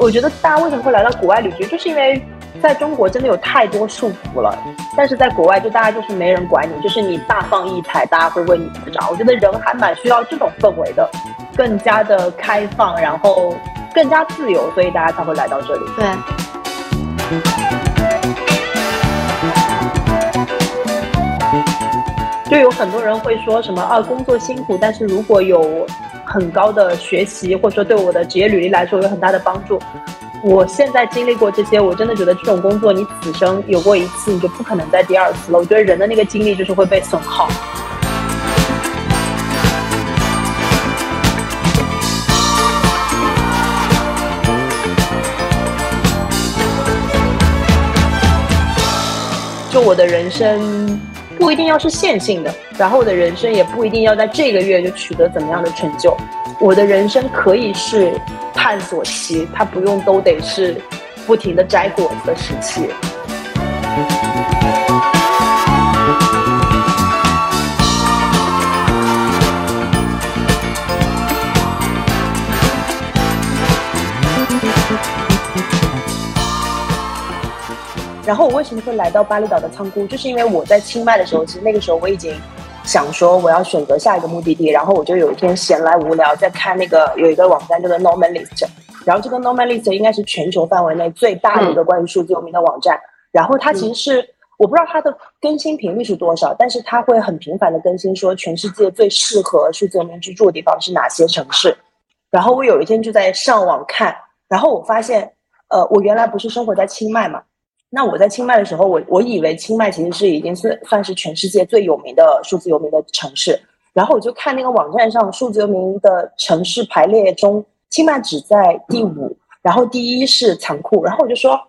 我觉得大家为什么会来到国外旅居，就是因为在中国真的有太多束缚了，但是在国外就大家就是没人管你，就是你大放异彩，大家会为你鼓掌。我觉得人还蛮需要这种氛围的，更加的开放，然后更加自由，所以大家才会来到这里。对。就有很多人会说什么啊，工作辛苦，但是如果有。很高的学习，或者说对我的职业履历来说有很大的帮助。我现在经历过这些，我真的觉得这种工作你此生有过一次，你就不可能再第二次了。我觉得人的那个精力就是会被损耗。就我的人生。不一定要是线性的，然后我的人生也不一定要在这个月就取得怎么样的成就。我的人生可以是探索期，它不用都得是不停的摘果子的时期。然后我为什么会来到巴厘岛的仓库？就是因为我在清迈的时候，其实那个时候我已经想说我要选择下一个目的地。然后我就有一天闲来无聊，在看那个有一个网站叫做 Norman List，然后这个 Norman List 应该是全球范围内最大的一个关于数字游民的网站。然后它其实是我不知道它的更新频率是多少，但是它会很频繁的更新说全世界最适合数字游民居住的地方是哪些城市。然后我有一天就在上网看，然后我发现，呃，我原来不是生活在清迈嘛。那我在清迈的时候，我我以为清迈其实是已经是算是全世界最有名的数字游民的城市，然后我就看那个网站上数字游民的城市排列中，清迈只在第五，然后第一是仓库，然后我就说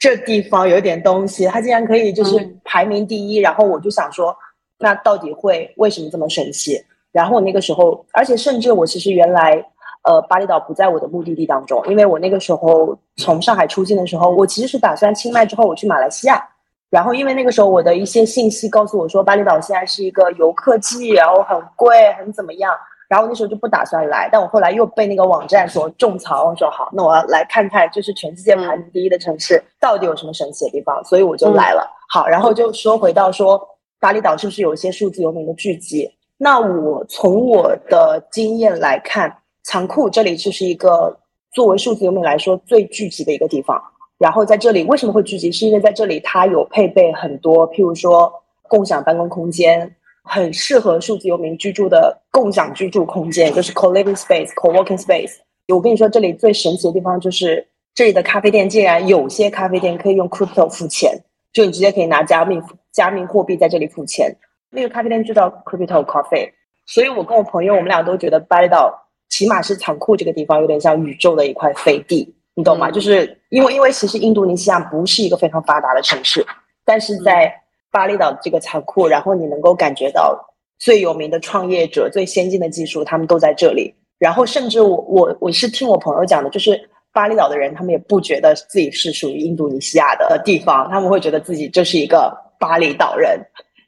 这地方有点东西，它竟然可以就是排名第一，然后我就想说，那到底会为什么这么神奇？然后我那个时候，而且甚至我其实原来。呃，巴厘岛不在我的目的地当中，因为我那个时候从上海出境的时候，我其实是打算清迈之后我去马来西亚，然后因为那个时候我的一些信息告诉我说巴厘岛现在是一个游客季，然后很贵，很怎么样，然后那时候就不打算来，但我后来又被那个网站所种草，我说好，那我要来看看，就是全世界排名第一的城市到底有什么神奇的地方，所以我就来了。好，然后就说回到说巴厘岛是不是有一些数字游民的聚集？那我从我的经验来看。仓库这里就是一个作为数字游民来说最聚集的一个地方。然后在这里为什么会聚集？是因为在这里它有配备很多，譬如说共享办公空间，很适合数字游民居住的共享居住空间，就是 co-living space、co-working space。我跟你说，这里最神奇的地方就是这里的咖啡店竟然有些咖啡店可以用 crypto 付钱，就你直接可以拿加密加密货币在这里付钱。那个咖啡店就叫 crypto coffee。所以我跟我朋友，我们俩都觉得巴厘岛。起码是仓库这个地方有点像宇宙的一块飞地，你懂吗？就是因为因为其实印度尼西亚不是一个非常发达的城市，但是在巴厘岛这个仓库，然后你能够感觉到最有名的创业者、最先进的技术，他们都在这里。然后甚至我我我是听我朋友讲的，就是巴厘岛的人，他们也不觉得自己是属于印度尼西亚的地方，他们会觉得自己就是一个巴厘岛人，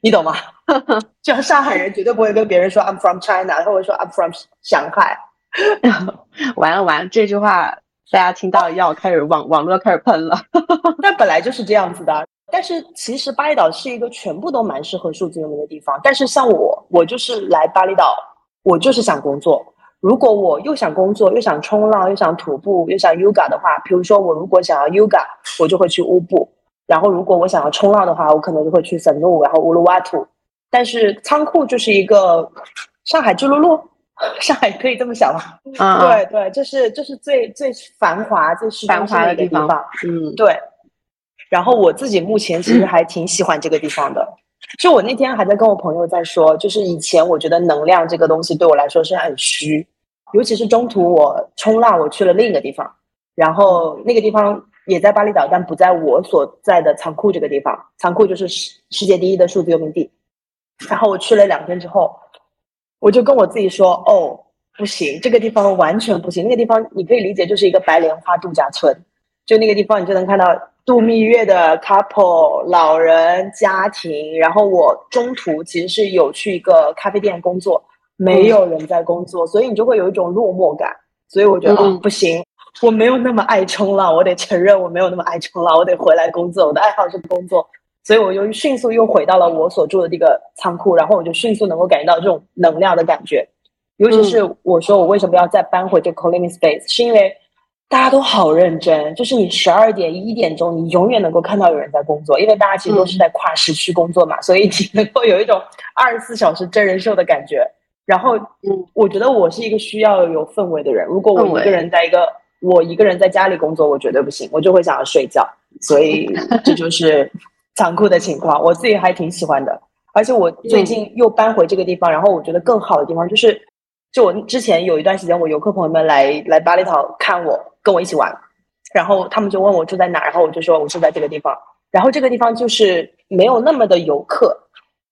你懂吗？就像上海人绝对不会跟别人说 I'm from China，或者说 I'm from 上海。完了完了，这句话大家听到要开始网网络开始喷了。那本来就是这样子的，但是其实巴厘岛是一个全部都蛮适合数字游民的地方。但是像我，我就是来巴厘岛，我就是想工作。如果我又想工作，又想冲浪，又想徒步，又想 yoga 的话，比如说我如果想要 yoga，我就会去乌布；然后如果我想要冲浪的话，我可能就会去神怒，然后乌鲁瓦图。但是仓库就是一个上海巨鹿路。上海可以这么想吗？对对，这是这是最最繁华、最繁华的地方。嗯，对。然后我自己目前其实还挺喜欢这个地方的。就我那天还在跟我朋友在说，就是以前我觉得能量这个东西对我来说是很虚，尤其是中途我冲浪，我去了另一个地方，然后那个地方也在巴厘岛，但不在我所在的仓库这个地方。仓库就是世世界第一的数字游民地。然后我去了两天之后。我就跟我自己说，哦，不行，这个地方完全不行。那个地方你可以理解就是一个白莲花度假村，就那个地方你就能看到度蜜月的 couple、老人家庭。然后我中途其实是有去一个咖啡店工作，没有人在工作，所以你就会有一种落寞感。所以我觉得哦不行，我没有那么爱冲浪，我得承认我没有那么爱冲浪，我得回来工作，我的爱好是工作，所以我就迅速又回到了我所住的这个仓库，然后我就迅速能够感觉到这种能量的感觉，尤其是我说我为什么要再搬回这 co-living space，是因为。大家都好认真，就是你十二点一点钟，你永远能够看到有人在工作，因为大家其实都是在跨时区工作嘛，所以你能够有一种二十四小时真人秀的感觉。然后，嗯，我觉得我是一个需要有氛围的人。如果我一个人在一个我一个人在家里工作，我绝对不行，我就会想要睡觉。所以这就是残酷的情况。我自己还挺喜欢的，而且我最近又搬回这个地方，然后我觉得更好的地方就是。就我之前有一段时间，我游客朋友们来来巴厘岛看我，跟我一起玩，然后他们就问我住在哪，然后我就说我住在这个地方，然后这个地方就是没有那么的游客，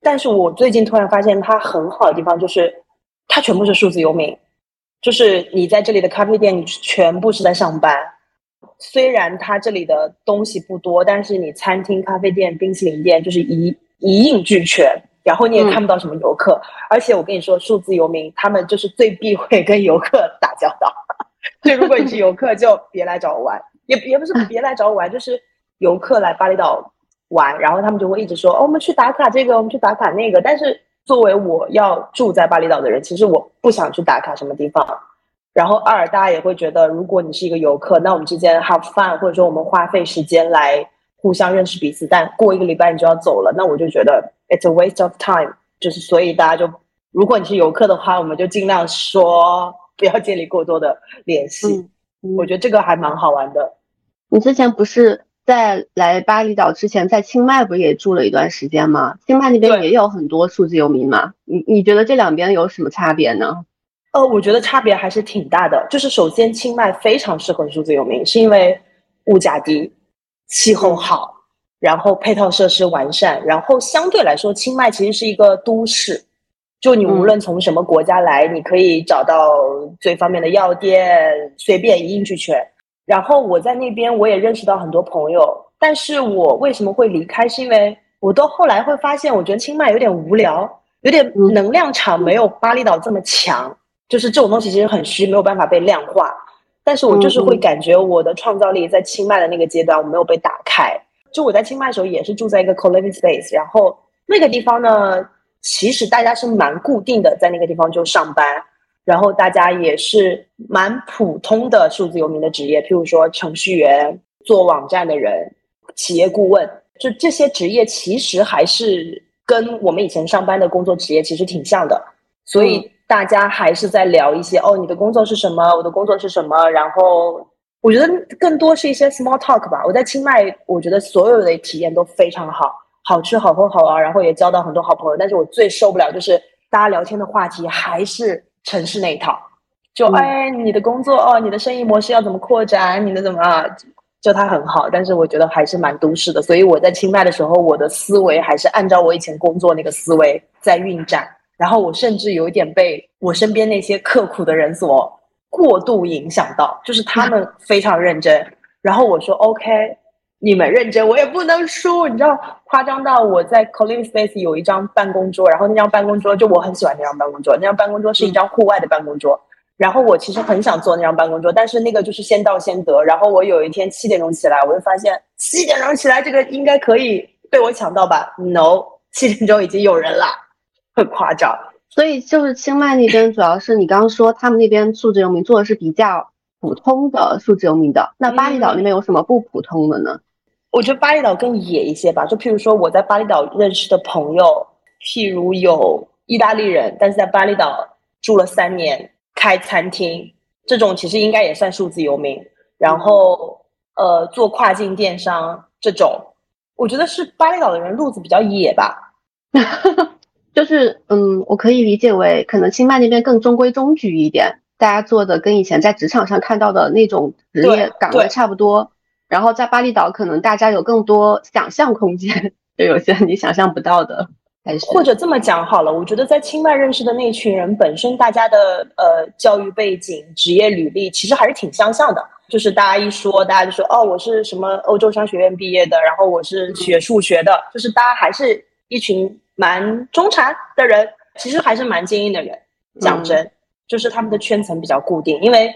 但是我最近突然发现它很好的地方就是它全部是数字游民，就是你在这里的咖啡店，你全部是在上班，虽然它这里的东西不多，但是你餐厅、咖啡店、冰淇淋店就是一一应俱全。然后你也看不到什么游客，而且我跟你说，数字游民他们就是最避讳跟游客打交道。所以如果你是游客，就别来找我玩，也也不是别来找我玩，就是游客来巴厘岛玩，然后他们就会一直说，哦，我们去打卡这个，我们去打卡那个。但是作为我要住在巴厘岛的人，其实我不想去打卡什么地方。然后二，大家也会觉得，如果你是一个游客，那我们之间 have fun，或者说我们花费时间来互相认识彼此，但过一个礼拜你就要走了，那我就觉得。It's a waste of time，就是所以大家就，如果你是游客的话，我们就尽量说不要建立过多的联系。我觉得这个还蛮好玩的。你之前不是在来巴厘岛之前，在清迈不也住了一段时间吗？清迈那边也有很多数字游民嘛。你你觉得这两边有什么差别呢？呃，我觉得差别还是挺大的。就是首先，清迈非常适合数字游民，是因为物价低，气候好。然后配套设施完善，然后相对来说，清迈其实是一个都市，就你无论从什么国家来，你可以找到最方便的药店，随便一应俱全。然后我在那边我也认识到很多朋友，但是我为什么会离开？是因为我到后来会发现，我觉得清迈有点无聊，有点能量场没有巴厘岛这么强，就是这种东西其实很虚，没有办法被量化。但是我就是会感觉我的创造力在清迈的那个阶段我没有被打开。就我在清迈的时候，也是住在一个 co-living space，然后那个地方呢，其实大家是蛮固定的，在那个地方就上班，然后大家也是蛮普通的数字游民的职业，譬如说程序员、做网站的人、企业顾问，就这些职业其实还是跟我们以前上班的工作职业其实挺像的，所以大家还是在聊一些哦，你的工作是什么？我的工作是什么？然后。我觉得更多是一些 small talk 吧。我在清迈，我觉得所有的体验都非常好，好吃、好喝、好玩，然后也交到很多好朋友。但是我最受不了就是大家聊天的话题还是城市那一套，就哎，你的工作哦，你的生意模式要怎么扩展，你的怎么啊？就它很好，但是我觉得还是蛮都市的。所以我在清迈的时候，我的思维还是按照我以前工作那个思维在运转。然后我甚至有一点被我身边那些刻苦的人所。过度影响到，就是他们 非常认真，然后我说 OK，你们认真，我也不能输，你知道，夸张到我在 co-living space 有一张办公桌，然后那张办公桌就我很喜欢那张办公桌，那张办公桌是一张户外的办公桌，然后我其实很想坐那张办公桌，但是那个就是先到先得，然后我有一天七点钟起来，我就发现七点钟起来这个应该可以被我抢到吧？No，七点钟已经有人了，很夸张。所以就是清迈那边，主要是你刚刚说他们那边数字游民做的是比较普通的数字游民的。那巴厘岛那边有什么不普通的呢？我觉得巴厘岛更野一些吧。就譬如说我在巴厘岛认识的朋友，譬如有意大利人，但是在巴厘岛住了三年，开餐厅，这种其实应该也算数字游民。然后呃，做跨境电商这种，我觉得是巴厘岛的人路子比较野吧。就是嗯，我可以理解为可能清迈那边更中规中矩一点，大家做的跟以前在职场上看到的那种职业岗位差不多。然后在巴厘岛，可能大家有更多想象空间，就有些你想象不到的。还是或者这么讲好了，我觉得在清迈认识的那群人，本身大家的呃教育背景、职业履历其实还是挺相像的。就是大家一说，大家就说哦，我是什么欧洲商学院毕业的，然后我是学数学的，就是大家还是一群。蛮中产的人，其实还是蛮精英的人。讲真，就是他们的圈层比较固定，因为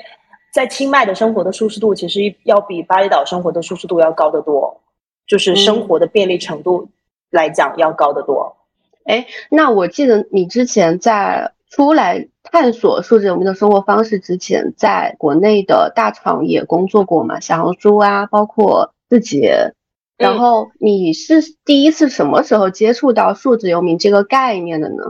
在清迈的生活的舒适度其实要比巴厘岛生活的舒适度要高得多，就是生活的便利程度来讲要高得多。哎，那我记得你之前在出来探索数字游民的生活方式之前，在国内的大厂也工作过嘛？小红书啊，包括字节。然后你是第一次什么时候接触到数字游民这个概念的呢？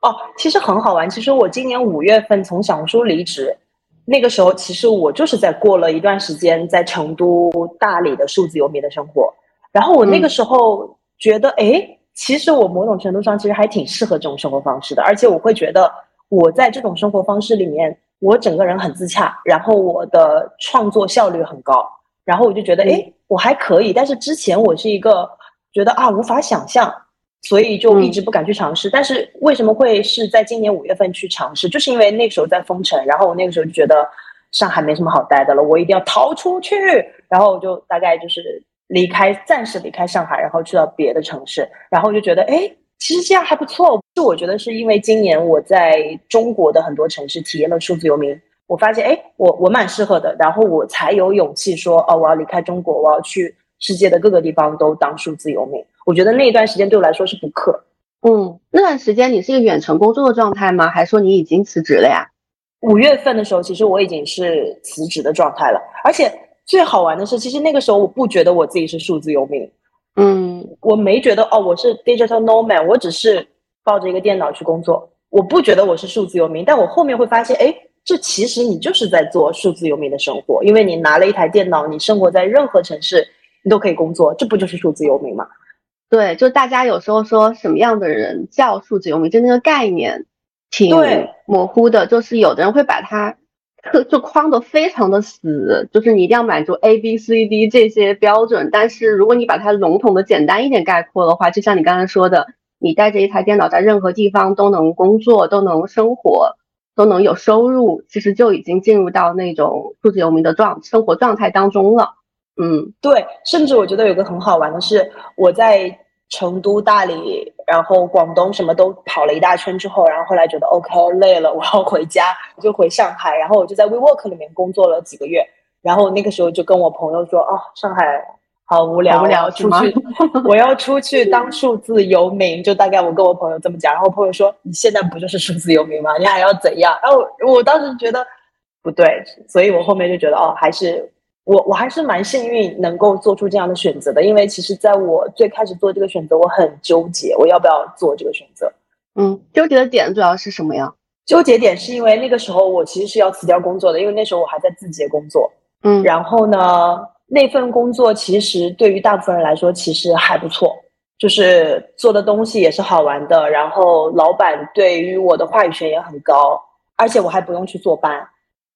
哦，其实很好玩。其实我今年五月份从小红书离职，那个时候其实我就是在过了一段时间在成都、大理的数字游民的生活。然后我那个时候觉得，哎。其实我某种程度上其实还挺适合这种生活方式的，而且我会觉得我在这种生活方式里面，我整个人很自洽，然后我的创作效率很高，然后我就觉得，哎，我还可以。但是之前我是一个觉得啊无法想象，所以就一直不敢去尝试。但是为什么会是在今年五月份去尝试？就是因为那个时候在封城，然后我那个时候就觉得上海没什么好待的了，我一定要逃出去，然后我就大概就是。离开，暂时离开上海，然后去到别的城市，然后我就觉得，哎，其实这样还不错。就我觉得是因为今年我在中国的很多城市体验了数字游民，我发现，哎，我我蛮适合的，然后我才有勇气说，哦，我要离开中国，我要去世界的各个地方都当数字游民。我觉得那一段时间对我来说是补课。嗯，那段时间你是一个远程工作的状态吗？还是说你已经辞职了呀？五月份的时候，其实我已经是辞职的状态了，而且。最好玩的是，其实那个时候我不觉得我自己是数字游民，嗯，我没觉得哦，我是 digital nomad，我只是抱着一个电脑去工作，我不觉得我是数字游民。但我后面会发现，哎，这其实你就是在做数字游民的生活，因为你拿了一台电脑，你生活在任何城市，你都可以工作，这不就是数字游民吗？对，就大家有时候说什么样的人叫数字游民，就那个概念挺模糊的，就是有的人会把它。就框的非常的死，就是你一定要满足 A B C D 这些标准。但是如果你把它笼统的简单一点概括的话，就像你刚才说的，你带着一台电脑在任何地方都能工作，都能生活，都能有收入，其实就已经进入到那种数字游民的状生活状态当中了。嗯，对，甚至我觉得有个很好玩的是，我在。成都、大理，然后广东什么都跑了一大圈之后，然后后来觉得 OK 累了，我要回家，我就回上海，然后我就在 WeWork 里面工作了几个月，然后那个时候就跟我朋友说：“哦，上海好无聊，无聊出去，我要出去当数字游民。”就大概我跟我朋友这么讲，然后朋友说：“你现在不就是数字游民吗？你还要怎样？”然后我当时觉得不对，所以我后面就觉得哦，还是。我我还是蛮幸运能够做出这样的选择的，因为其实在我最开始做这个选择，我很纠结，我要不要做这个选择？嗯，纠结的点主要是什么呀？纠结点是因为那个时候我其实是要辞掉工作的，因为那时候我还在字节工作。嗯，然后呢，那份工作其实对于大部分人来说其实还不错，就是做的东西也是好玩的，然后老板对于我的话语权也很高，而且我还不用去坐班，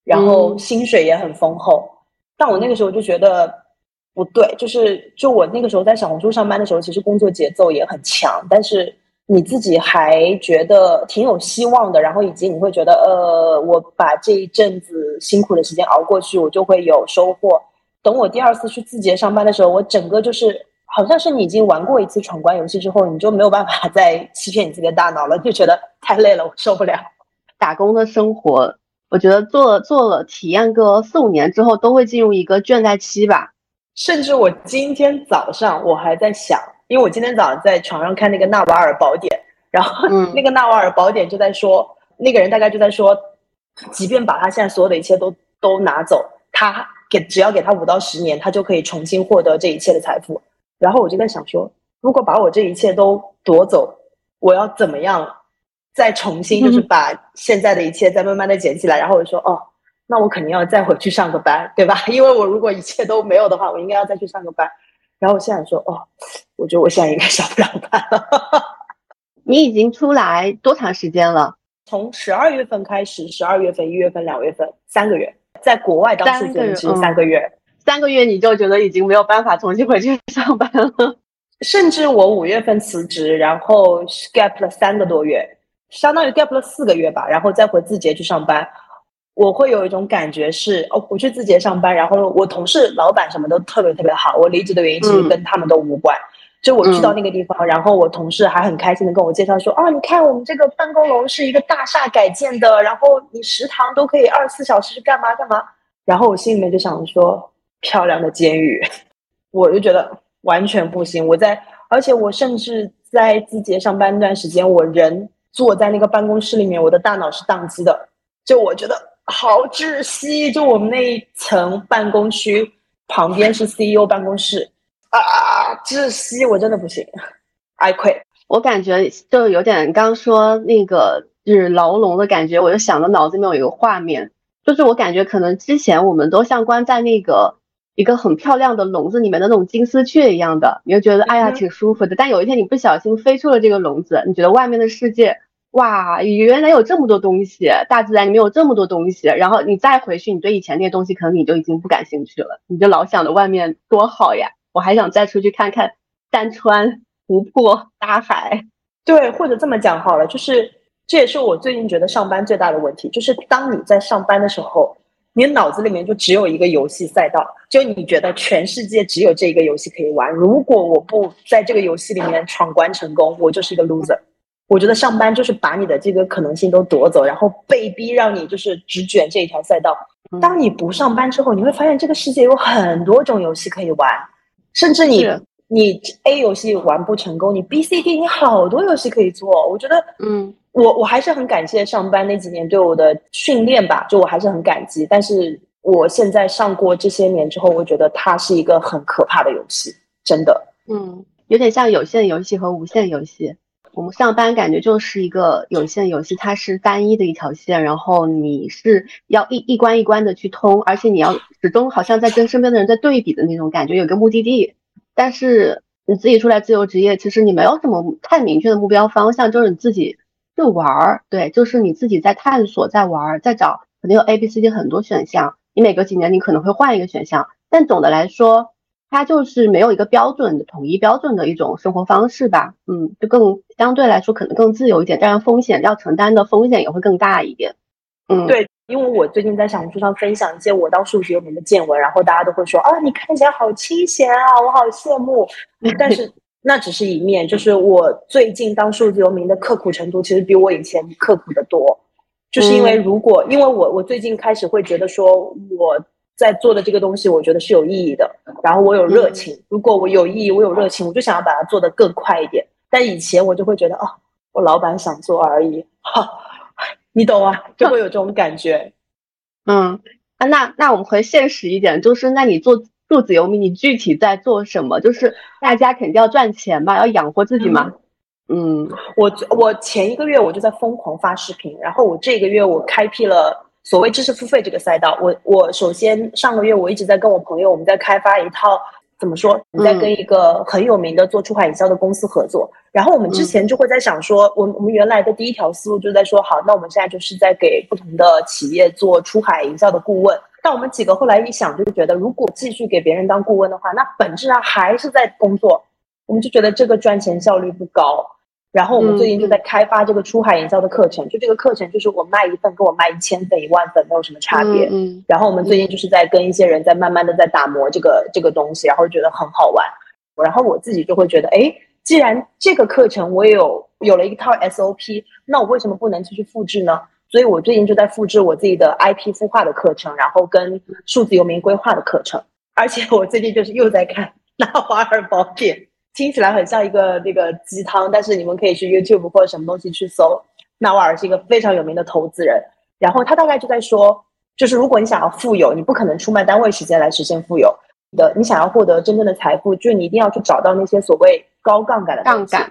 然后薪水也很丰厚。但我那个时候就觉得不对，就是就我那个时候在小红书上班的时候，其实工作节奏也很强，但是你自己还觉得挺有希望的，然后以及你会觉得，呃，我把这一阵子辛苦的时间熬过去，我就会有收获。等我第二次去字节上班的时候，我整个就是好像是你已经玩过一次闯关游戏之后，你就没有办法再欺骗你自己的大脑了，就觉得太累了，我受不了打工的生活。我觉得做了做了体验个四五年之后，都会进入一个倦怠期吧。甚至我今天早上我还在想，因为我今天早上在床上看那个《纳瓦尔宝典》，然后 那个《纳瓦尔宝典》就在说，那个人大概就在说，即便把他现在所有的一切都都拿走，他给只要给他五到十年，他就可以重新获得这一切的财富。然后我就在想说，如果把我这一切都夺走，我要怎么样？再重新就是把现在的一切再慢慢的捡起来，然后我就说哦，那我肯定要再回去上个班，对吧？因为我如果一切都没有的话，我应该要再去上个班。然后我现在说哦，我觉得我现在应该 上不了班了。你已经出来多长时间了？从十二月份开始，十二月份、一月份、两月份，三个月，在国外当数字游民三个月，三个月你就觉得已经没有办法重新回去上班了。甚至我五月份辞职，然后 gap 了三个多月。相当于 gap 了四个月吧，然后再回字节去上班，我会有一种感觉是，哦，我去字节上班，然后我同事、老板什么都特别特别好。我离职的原因其实跟他们都无关，就我去到那个地方，然后我同事还很开心的跟我介绍说，啊，你看我们这个办公楼是一个大厦改建的，然后你食堂都可以二十四小时干嘛干嘛。然后我心里面就想说，漂亮的监狱，我就觉得完全不行。我在，而且我甚至在字节上班那段时间，我人坐在那个办公室里面，我的大脑是宕机的，就我觉得好窒息。就我们那一层办公区旁边是 CEO 办公室啊，窒息，我真的不行，I quit。我感觉就有点刚说那个就是牢笼的感觉，我就想到脑子里面有一个画面。就是我感觉可能之前我们都像关在那个一个很漂亮的笼子里面的那种金丝雀一样的，你就觉得哎呀挺舒服的。但有一天你不小心飞出了这个笼子，你觉得外面的世界哇，原来有这么多东西，大自然里面有这么多东西。然后你再回去，你对以前那些东西可能你就已经不感兴趣了，你就老想着外面多好呀，我还想再出去看看山川、湖泊、大海。对，或者这么讲好了，就是。这也是我最近觉得上班最大的问题，就是当你在上班的时候，你脑子里面就只有一个游戏赛道，就你觉得全世界只有这一个游戏可以玩。如果我不在这个游戏里面闯关成功，我就是一个 loser。我觉得上班就是把你的这个可能性都夺走，然后被逼让你就是只卷这一条赛道。当你不上班之后，你会发现这个世界有很多种游戏可以玩，甚至你你 A 游戏玩不成功，你 B、C、D 你好多游戏可以做。我觉得，嗯。我我还是很感谢上班那几年对我的训练吧，就我还是很感激。但是我现在上过这些年之后，我觉得它是一个很可怕的游戏，真的。嗯，有点像有线游戏和无线游戏。我们上班感觉就是一个有线游戏，它是单一的一条线，然后你是要一一关一关的去通，而且你要始终好像在跟身边的人在对比的那种感觉，有个目的地。但是你自己出来自由职业，其实你没有什么太明确的目标方向，就是你自己。就玩儿，对，就是你自己在探索，在玩儿，在找，肯定有 A、B、C、D 很多选项。你每隔几年你可能会换一个选项，但总的来说，它就是没有一个标准的、统一标准的一种生活方式吧。嗯，就更相对来说可能更自由一点，当然风险要承担的风险也会更大一点。嗯，对，因为我最近在小红书上分享一些我当数学有名的见闻，然后大家都会说啊，你看起来好清闲啊，我好羡慕。但是。那只是一面，就是我最近当数字游民的刻苦程度，其实比我以前刻苦的多。就是因为如果，因为我我最近开始会觉得说，我在做的这个东西，我觉得是有意义的，然后我有热情。如果我有意义，我有热情，我就想要把它做得更快一点。但以前我就会觉得，哦，我老板想做而已，哈，你懂啊？就会有这种感觉。嗯，啊，那那我们回现实一点，就是那你做。数字游民，你具体在做什么？就是大家肯定要赚钱吧，要养活自己嘛。嗯，我我前一个月我就在疯狂发视频，然后我这个月我开辟了所谓知识付费这个赛道。我我首先上个月我一直在跟我朋友，我们在开发一套怎么说？你在跟一个很有名的做出海营销的公司合作。然后我们之前就会在想说，我我们原来的第一条思路就在说，好，那我们现在就是在给不同的企业做出海营销的顾问。但我们几个后来一想，就是觉得如果继续给别人当顾问的话，那本质上还是在工作。我们就觉得这个赚钱效率不高。然后我们最近就在开发这个出海营销的课程，就这个课程就是我卖一份跟我卖一千份、一万份没有什么差别。嗯。然后我们最近就是在跟一些人在慢慢的在打磨这个这个东西，然后觉得很好玩。然后我自己就会觉得，哎，既然这个课程我也有有了一套 SOP，那我为什么不能继续复制呢？所以我最近就在复制我自己的 IP 孵化的课程，然后跟数字游民规划的课程，而且我最近就是又在看《纳瓦尔宝典》，听起来很像一个那个鸡汤，但是你们可以去 YouTube 或者什么东西去搜。纳瓦尔是一个非常有名的投资人，然后他大概就在说，就是如果你想要富有，你不可能出卖单位时间来实现富有的，你想要获得真正的财富，就你一定要去找到那些所谓高杠杆的杠杆。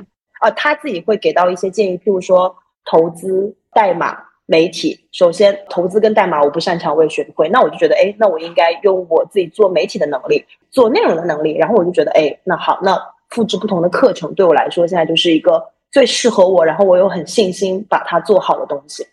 啊，他自己会给到一些建议，譬如说投资代码。媒体首先投资跟代码我不擅长，我也学不会。那我就觉得，哎，那我应该用我自己做媒体的能力，做内容的能力。然后我就觉得，哎，那好，那复制不同的课程对我来说，现在就是一个最适合我，然后我有很信心把它做好的东西。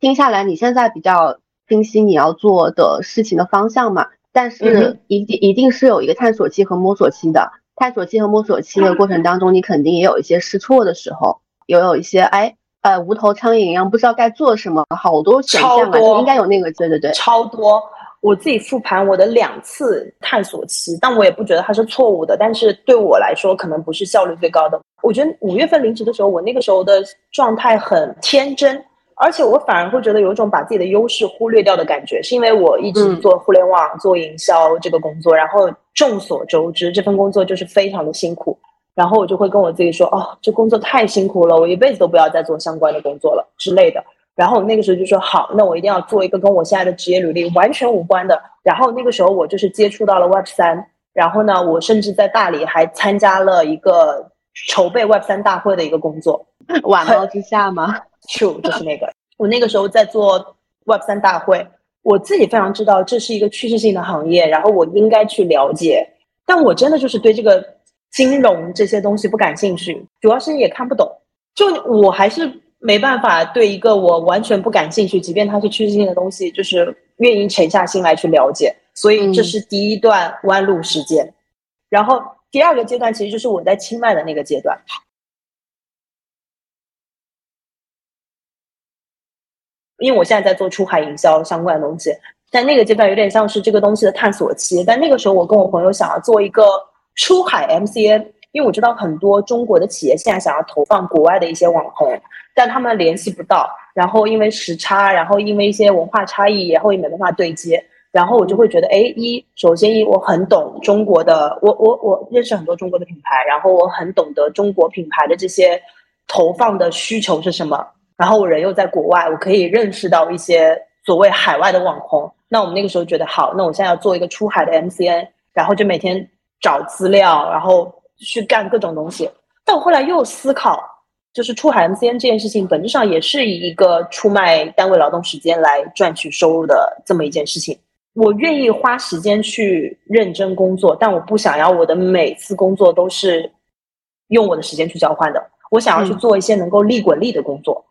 听下来，你现在比较清晰你要做的事情的方向嘛？但是一定一定是有一个探索期和摸索期的。探索期和摸索期的过程当中，你肯定也有一些试错的时候，也有一些哎。呃，无头苍蝇一样，不知道该做什么，好多选项啊，应该有那个，对对对，超多。我自己复盘我的两次探索期，但我也不觉得它是错误的，但是对我来说可能不是效率最高的。我觉得五月份离职的时候，我那个时候的状态很天真，而且我反而会觉得有一种把自己的优势忽略掉的感觉，是因为我一直做互联网、做营销这个工作，然后众所周知，这份工作就是非常的辛苦。然后我就会跟我自己说，哦，这工作太辛苦了，我一辈子都不要再做相关的工作了之类的。然后那个时候就说，好，那我一定要做一个跟我现在的职业履历完全无关的。然后那个时候我就是接触到了 Web 三，然后呢，我甚至在大理还参加了一个筹备 Web 三大会的一个工作。晚猫之下吗？True，就是那个。我那个时候在做 Web 三大会，我自己非常知道这是一个趋势性的行业，然后我应该去了解。但我真的就是对这个。金融这些东西不感兴趣，主要是也看不懂。就我还是没办法对一个我完全不感兴趣，即便它是趋势性的东西，就是愿意沉下心来去了解。所以这是第一段弯路时间。然后第二个阶段其实就是我在清迈的那个阶段，因为我现在在做出海营销相关的东西，在那个阶段有点像是这个东西的探索期。但那个时候我跟我朋友想要做一个。出海 MCN，因为我知道很多中国的企业现在想要投放国外的一些网红，但他们联系不到，然后因为时差，然后因为一些文化差异，然后也没办法对接，然后我就会觉得，哎，一首先一我很懂中国的，我我我认识很多中国的品牌，然后我很懂得中国品牌的这些投放的需求是什么，然后我人又在国外，我可以认识到一些所谓海外的网红，那我们那个时候觉得好，那我现在要做一个出海的 MCN，然后就每天。找资料，然后去干各种东西。但我后来又思考，就是出海 MCN 这件事情，本质上也是以一个出卖单位劳动时间来赚取收入的这么一件事情。我愿意花时间去认真工作，但我不想要我的每次工作都是用我的时间去交换的。我想要去做一些能够利滚利的工作。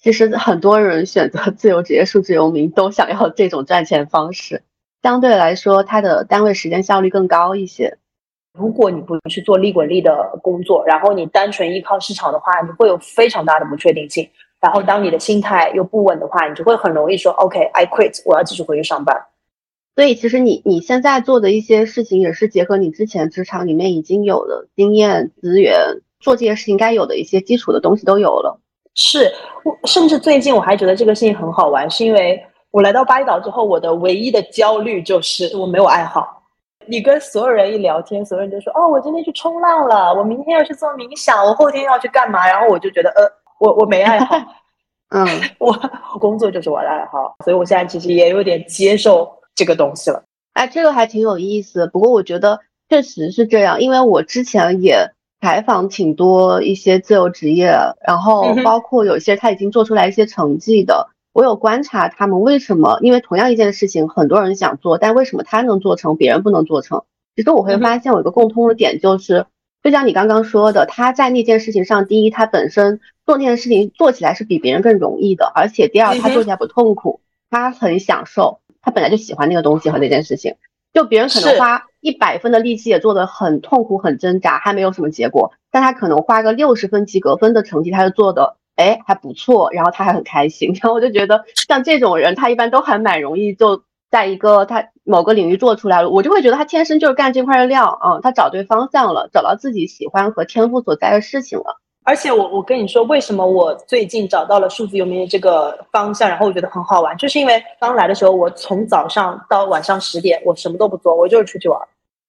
其实很多人选择自由职业、数字游民，都想要这种赚钱方式。相对来说，它的单位时间效率更高一些。如果你不去做利滚利的工作，然后你单纯依靠市场的话，你会有非常大的不确定性。然后当你的心态又不稳的话，你就会很容易说 “OK，I quit，我要继续回去上班”。所以其实你你现在做的一些事情，也是结合你之前职场里面已经有的经验资源，做这些事情该有的一些基础的东西都有了。是，我甚至最近我还觉得这个事情很好玩，是因为。我来到巴厘岛之后，我的唯一的焦虑就是我没有爱好。你跟所有人一聊天，所有人都说：“哦，我今天去冲浪了，我明天要去做冥想，我后天要去干嘛？”然后我就觉得，呃，我我没爱好。嗯，我工作就是我的爱好，所以我现在其实也有点接受这个东西了。哎，这个还挺有意思。不过我觉得确实是这样，因为我之前也采访挺多一些自由职业，然后包括有些他已经做出来一些成绩的。我有观察他们为什么，因为同样一件事情，很多人想做，但为什么他能做成，别人不能做成？其实我会发现，有一个共通的点，就是就像你刚刚说的，他在那件事情上，第一，他本身做那件事情做起来是比别人更容易的，而且第二，他做起来不痛苦，他很享受，他本来就喜欢那个东西和那件事情。就别人可能花一百分的力气也做得很痛苦、很挣扎，还没有什么结果，但他可能花个六十分及格分的成绩，他就做的。哎，还不错，然后他还很开心，然后我就觉得像这种人，他一般都还蛮容易就在一个他某个领域做出来了，我就会觉得他天生就是干这块的料啊，他找对方向了，找到自己喜欢和天赋所在的事情了。而且我我跟你说，为什么我最近找到了数字游民的这个方向，然后我觉得很好玩，就是因为刚来的时候，我从早上到晚上十点，我什么都不做，我就是出去玩，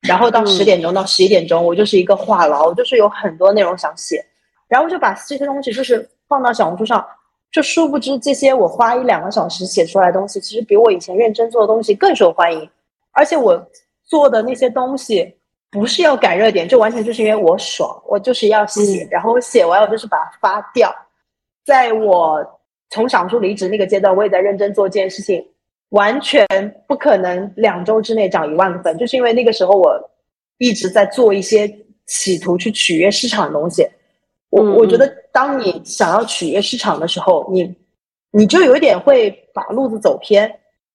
然后到十点钟到十一点钟，我就是一个话痨，我就是有很多内容想写，然后就把这些东西就是。放到小红书上，就殊不知这些我花一两个小时写出来的东西，其实比我以前认真做的东西更受欢迎。而且我做的那些东西不是要赶热点，就完全就是因为我爽，我就是要写，然后我写完我就是把它发掉。在我从小红书离职那个阶段，我也在认真做这件事情，完全不可能两周之内涨一万个粉，就是因为那个时候我一直在做一些企图去取悦市场的东西。我我觉得，当你想要取悦市场的时候，你你就有一点会把路子走偏。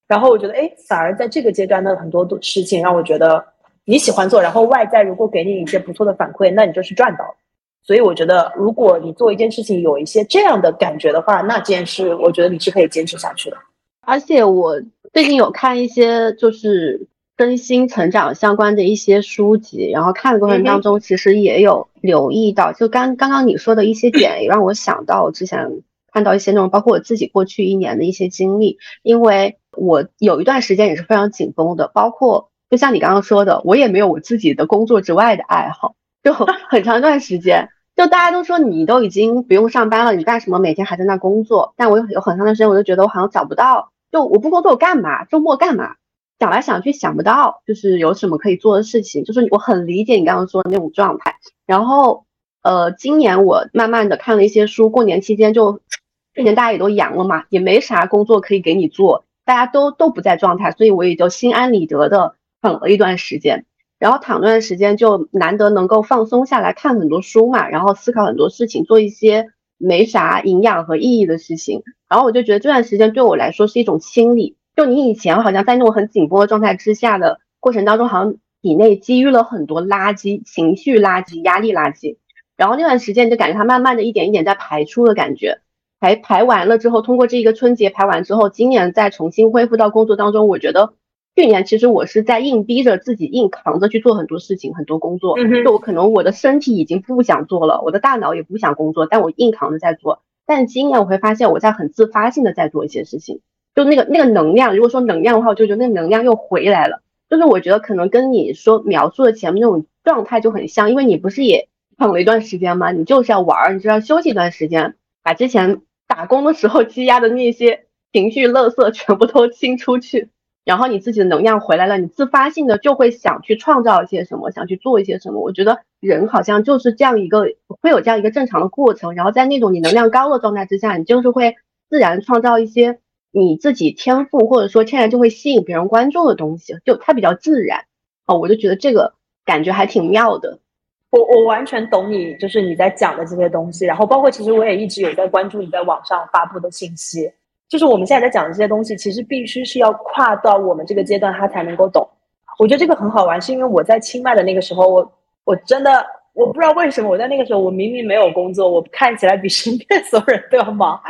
然后我觉得，哎，反而在这个阶段的很多事情让我觉得你喜欢做，然后外在如果给你一些不错的反馈，那你就是赚到了。所以我觉得，如果你做一件事情有一些这样的感觉的话，那这件事我觉得你是可以坚持下去的。而且我最近有看一些就是。身心成长相关的一些书籍，然后看的过程当中，其实也有留意到，就刚刚刚你说的一些点，也让我想到我之前看到一些内容，包括我自己过去一年的一些经历，因为我有一段时间也是非常紧绷的，包括就像你刚刚说的，我也没有我自己的工作之外的爱好，就 很长一段时间，就大家都说你都已经不用上班了，你干什么每天还在那工作？但我有有很长的时间，我就觉得我好像找不到，就我不工作我干嘛？周末干嘛？想来想去想不到，就是有什么可以做的事情。就是我很理解你刚刚说的那种状态。然后，呃，今年我慢慢的看了一些书，过年期间就，去年大家也都阳了嘛，也没啥工作可以给你做，大家都都不在状态，所以我也就心安理得的躺了一段时间。然后躺段时间就难得能够放松下来看很多书嘛，然后思考很多事情，做一些没啥营养和意义的事情。然后我就觉得这段时间对我来说是一种清理。就你以前好像在那种很紧绷的状态之下的过程当中，好像体内积郁了很多垃圾、情绪垃圾、压力垃圾，然后那段时间就感觉它慢慢的一点一点在排出的感觉，排排完了之后，通过这一个春节排完之后，今年再重新恢复到工作当中，我觉得去年其实我是在硬逼着自己硬扛着去做很多事情、很多工作，就我可能我的身体已经不想做了，我的大脑也不想工作，但我硬扛着在做，但今年我会发现我在很自发性的在做一些事情。就那个那个能量，如果说能量的话，我就觉得那个能量又回来了。就是我觉得可能跟你说描述的前面那种状态就很像，因为你不是也躺了一段时间吗？你就是要玩儿，你就要休息一段时间，把之前打工的时候积压的那些情绪垃圾全部都清出去，然后你自己的能量回来了，你自发性的就会想去创造一些什么，想去做一些什么。我觉得人好像就是这样一个会有这样一个正常的过程，然后在那种你能量高的状态之下，你就是会自然创造一些。你自己天赋或者说天然就会吸引别人关注的东西，就它比较自然哦，我就觉得这个感觉还挺妙的。我我完全懂你，就是你在讲的这些东西，然后包括其实我也一直有在关注你在网上发布的信息，就是我们现在在讲的这些东西，其实必须是要跨到我们这个阶段，他才能够懂。我觉得这个很好玩，是因为我在清迈的那个时候，我我真的我不知道为什么我在那个时候，我明明没有工作，我看起来比身边所有人都要忙。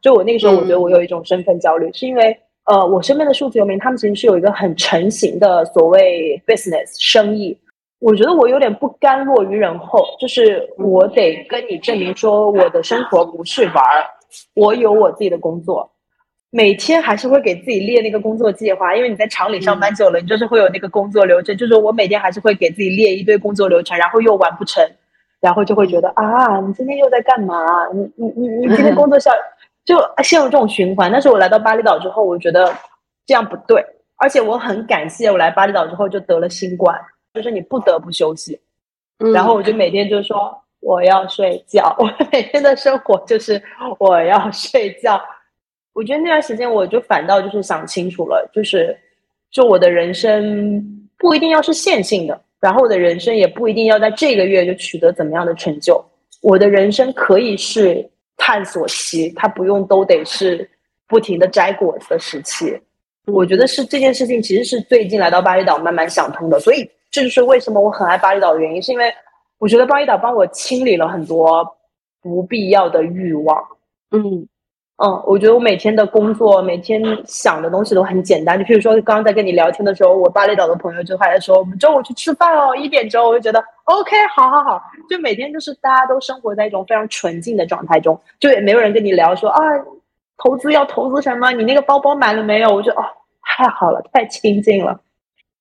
就我那个时候，我觉得我有一种身份焦虑，是因为呃，我身边的数字游民，他们其实是有一个很成型的所谓 business 生意。我觉得我有点不甘落于人后，就是我得跟你证明说，我的生活不是玩儿，我有我自己的工作，每天还是会给自己列那个工作计划。因为你在厂里上班久了，你就是会有那个工作流程，就是我每天还是会给自己列一堆工作流程，然后又完不成，然后就会觉得啊，你今天又在干嘛？你你你你今天工作效。就陷入这种循环，但是我来到巴厘岛之后，我觉得这样不对，而且我很感谢我来巴厘岛之后就得了新冠，就是你不得不休息，然后我就每天就说我要睡觉，我每天的生活就是我要睡觉。我觉得那段时间我就反倒就是想清楚了，就是就我的人生不一定要是线性的，然后我的人生也不一定要在这个月就取得怎么样的成就，我的人生可以是。探索期，它不用都得是不停的摘果子的时期。我觉得是这件事情，其实是最近来到巴厘岛慢慢想通的。所以这就是为什么我很爱巴厘岛的原因，是因为我觉得巴厘岛帮我清理了很多不必要的欲望。嗯。嗯，我觉得我每天的工作，每天想的东西都很简单。就譬如说，刚刚在跟你聊天的时候，我巴厘岛的朋友就还在说，我们中午去吃饭哦，一点钟，我就觉得 OK，好好好。就每天就是大家都生活在一种非常纯净的状态中，就也没有人跟你聊说啊，投资要投资什么，你那个包包买了没有？我觉得哦，太好了，太清静了。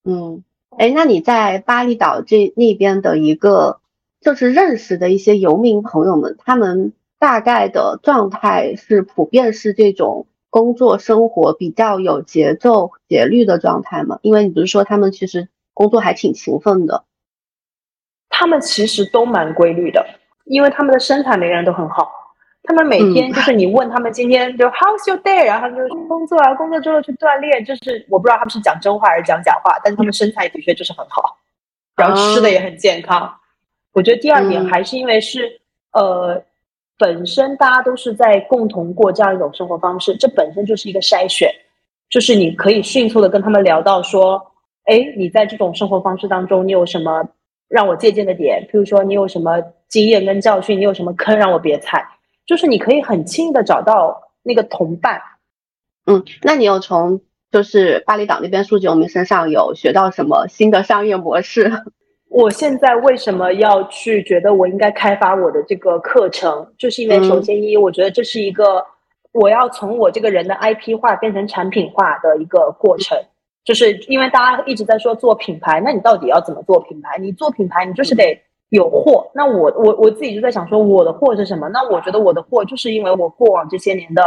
嗯，哎，那你在巴厘岛这那边的一个，就是认识的一些游民朋友们，他们。大概的状态是普遍是这种工作生活比较有节奏节律的状态吗？因为你不是说他们其实工作还挺勤奋的，他们其实都蛮规律的，因为他们的身材每个人都很好，他们每天就是你问他们今天就 How's your day，然后就工作啊，工作之后去锻炼，就是我不知道他们是讲真话还是讲假话，但是他们身材的确就是很好，然后吃的也很健康。我觉得第二点还是因为是呃。本身大家都是在共同过这样一种生活方式，这本身就是一个筛选，就是你可以迅速的跟他们聊到说，哎，你在这种生活方式当中，你有什么让我借鉴的点？譬如说，你有什么经验跟教训？你有什么坑让我别踩？就是你可以很轻易的找到那个同伴。嗯，那你有从就是巴厘岛那边数据我们身上有学到什么新的商业模式？我现在为什么要去觉得我应该开发我的这个课程，就是因为首先一，我觉得这是一个我要从我这个人的 IP 化变成产品化的一个过程，就是因为大家一直在说做品牌，那你到底要怎么做品牌？你做品牌，你就是得有货。那我我我自己就在想说，我的货是什么？那我觉得我的货就是因为我过往这些年的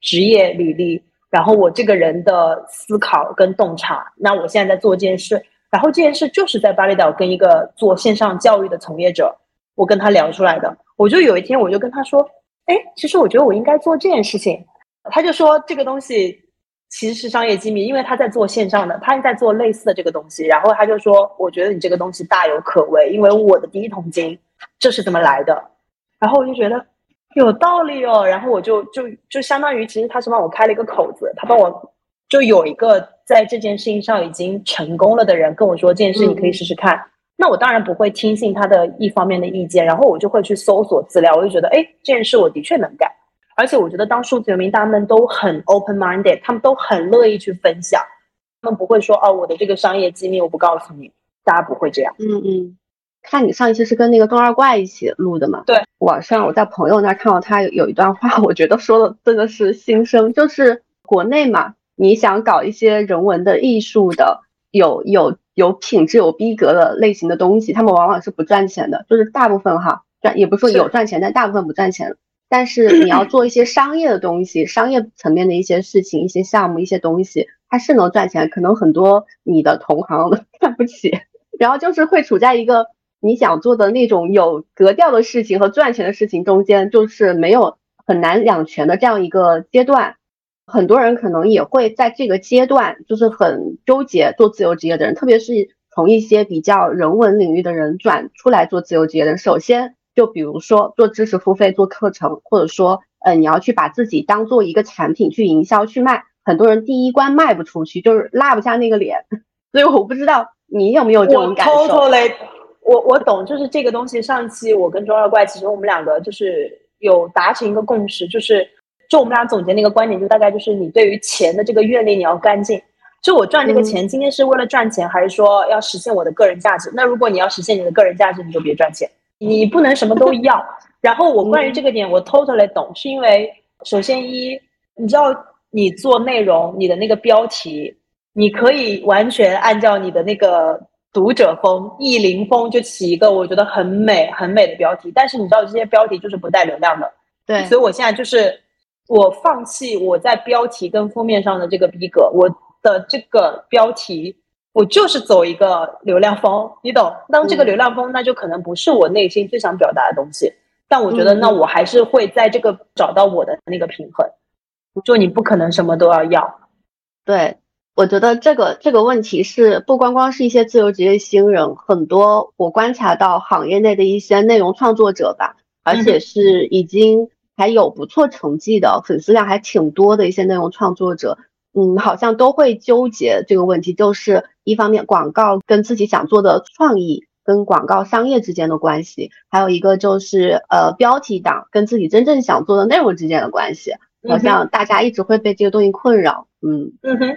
职业履历，然后我这个人的思考跟洞察，那我现在在做这件事。然后这件事就是在巴厘岛跟一个做线上教育的从业者，我跟他聊出来的。我就有一天我就跟他说：“哎，其实我觉得我应该做这件事情。”他就说：“这个东西其实是商业机密，因为他在做线上的，他在做类似的这个东西。”然后他就说：“我觉得你这个东西大有可为，因为我的第一桶金这是怎么来的？”然后我就觉得有道理哦。然后我就就就相当于其实他是帮我开了一个口子，他帮我。就有一个在这件事情上已经成功了的人跟我说这件事你可以试试看，那我当然不会听信他的一方面的意见，然后我就会去搜索资料，我就觉得哎这件事我的确能干，而且我觉得当数字游民，他们都很 open minded，他们都很乐意去分享，他们不会说哦我的这个商业机密我不告诉你，大家不会这样。嗯嗯，看你上一期是跟那个中二怪一起录的嘛？对，网上我在朋友那看到他有一段话，我觉得说的真的是心声，就是国内嘛。你想搞一些人文的艺术的，有有有品质、有逼格的类型的东西，他们往往是不赚钱的，就是大部分哈赚，也不是说有赚钱，但大部分不赚钱。但是你要做一些商业的东西，商业层面的一些事情、一些项目、一些东西，它是能赚钱。可能很多你的同行 看不起，然后就是会处在一个你想做的那种有格调的事情和赚钱的事情中间，就是没有很难两全的这样一个阶段。很多人可能也会在这个阶段，就是很纠结做自由职业的人，特别是从一些比较人文领域的人转出来做自由职业的人。首先，就比如说做知识付费、做课程，或者说，呃，你要去把自己当做一个产品去营销、去卖。很多人第一关卖不出去，就是拉不下那个脸。所以我不知道你有没有这种感受。我 totally，我我懂，就是这个东西。上期我跟周二怪，其实我们两个就是有达成一个共识，就是。就我们俩总结那个观点，就大概就是你对于钱的这个阅历你要干净。就我赚这个钱，今天是为了赚钱，还是说要实现我的个人价值？那如果你要实现你的个人价值，你就别赚钱，你不能什么都 要。然后我关于这个点，我 totally 懂，是因为首先一，你知道你做内容，你的那个标题，你可以完全按照你的那个读者风、意林风，就起一个我觉得很美、很美的标题。但是你知道这些标题就是不带流量的，对，所以我现在就是。我放弃我在标题跟封面上的这个逼格，我的这个标题，我就是走一个流量风，你懂？当这个流量风，那就可能不是我内心最想表达的东西。但我觉得，那我还是会在这个找到我的那个平衡。就你不可能什么都要要。对，我觉得这个这个问题是不光光是一些自由职业新人，很多我观察到行业内的一些内容创作者吧，而且是已经。还有不错成绩的粉丝量还挺多的一些内容创作者，嗯，好像都会纠结这个问题，就是一方面广告跟自己想做的创意跟广告商业之间的关系，还有一个就是呃标题党跟自己真正想做的内容之间的关系，好像大家一直会被这个东西困扰。嗯嗯哼，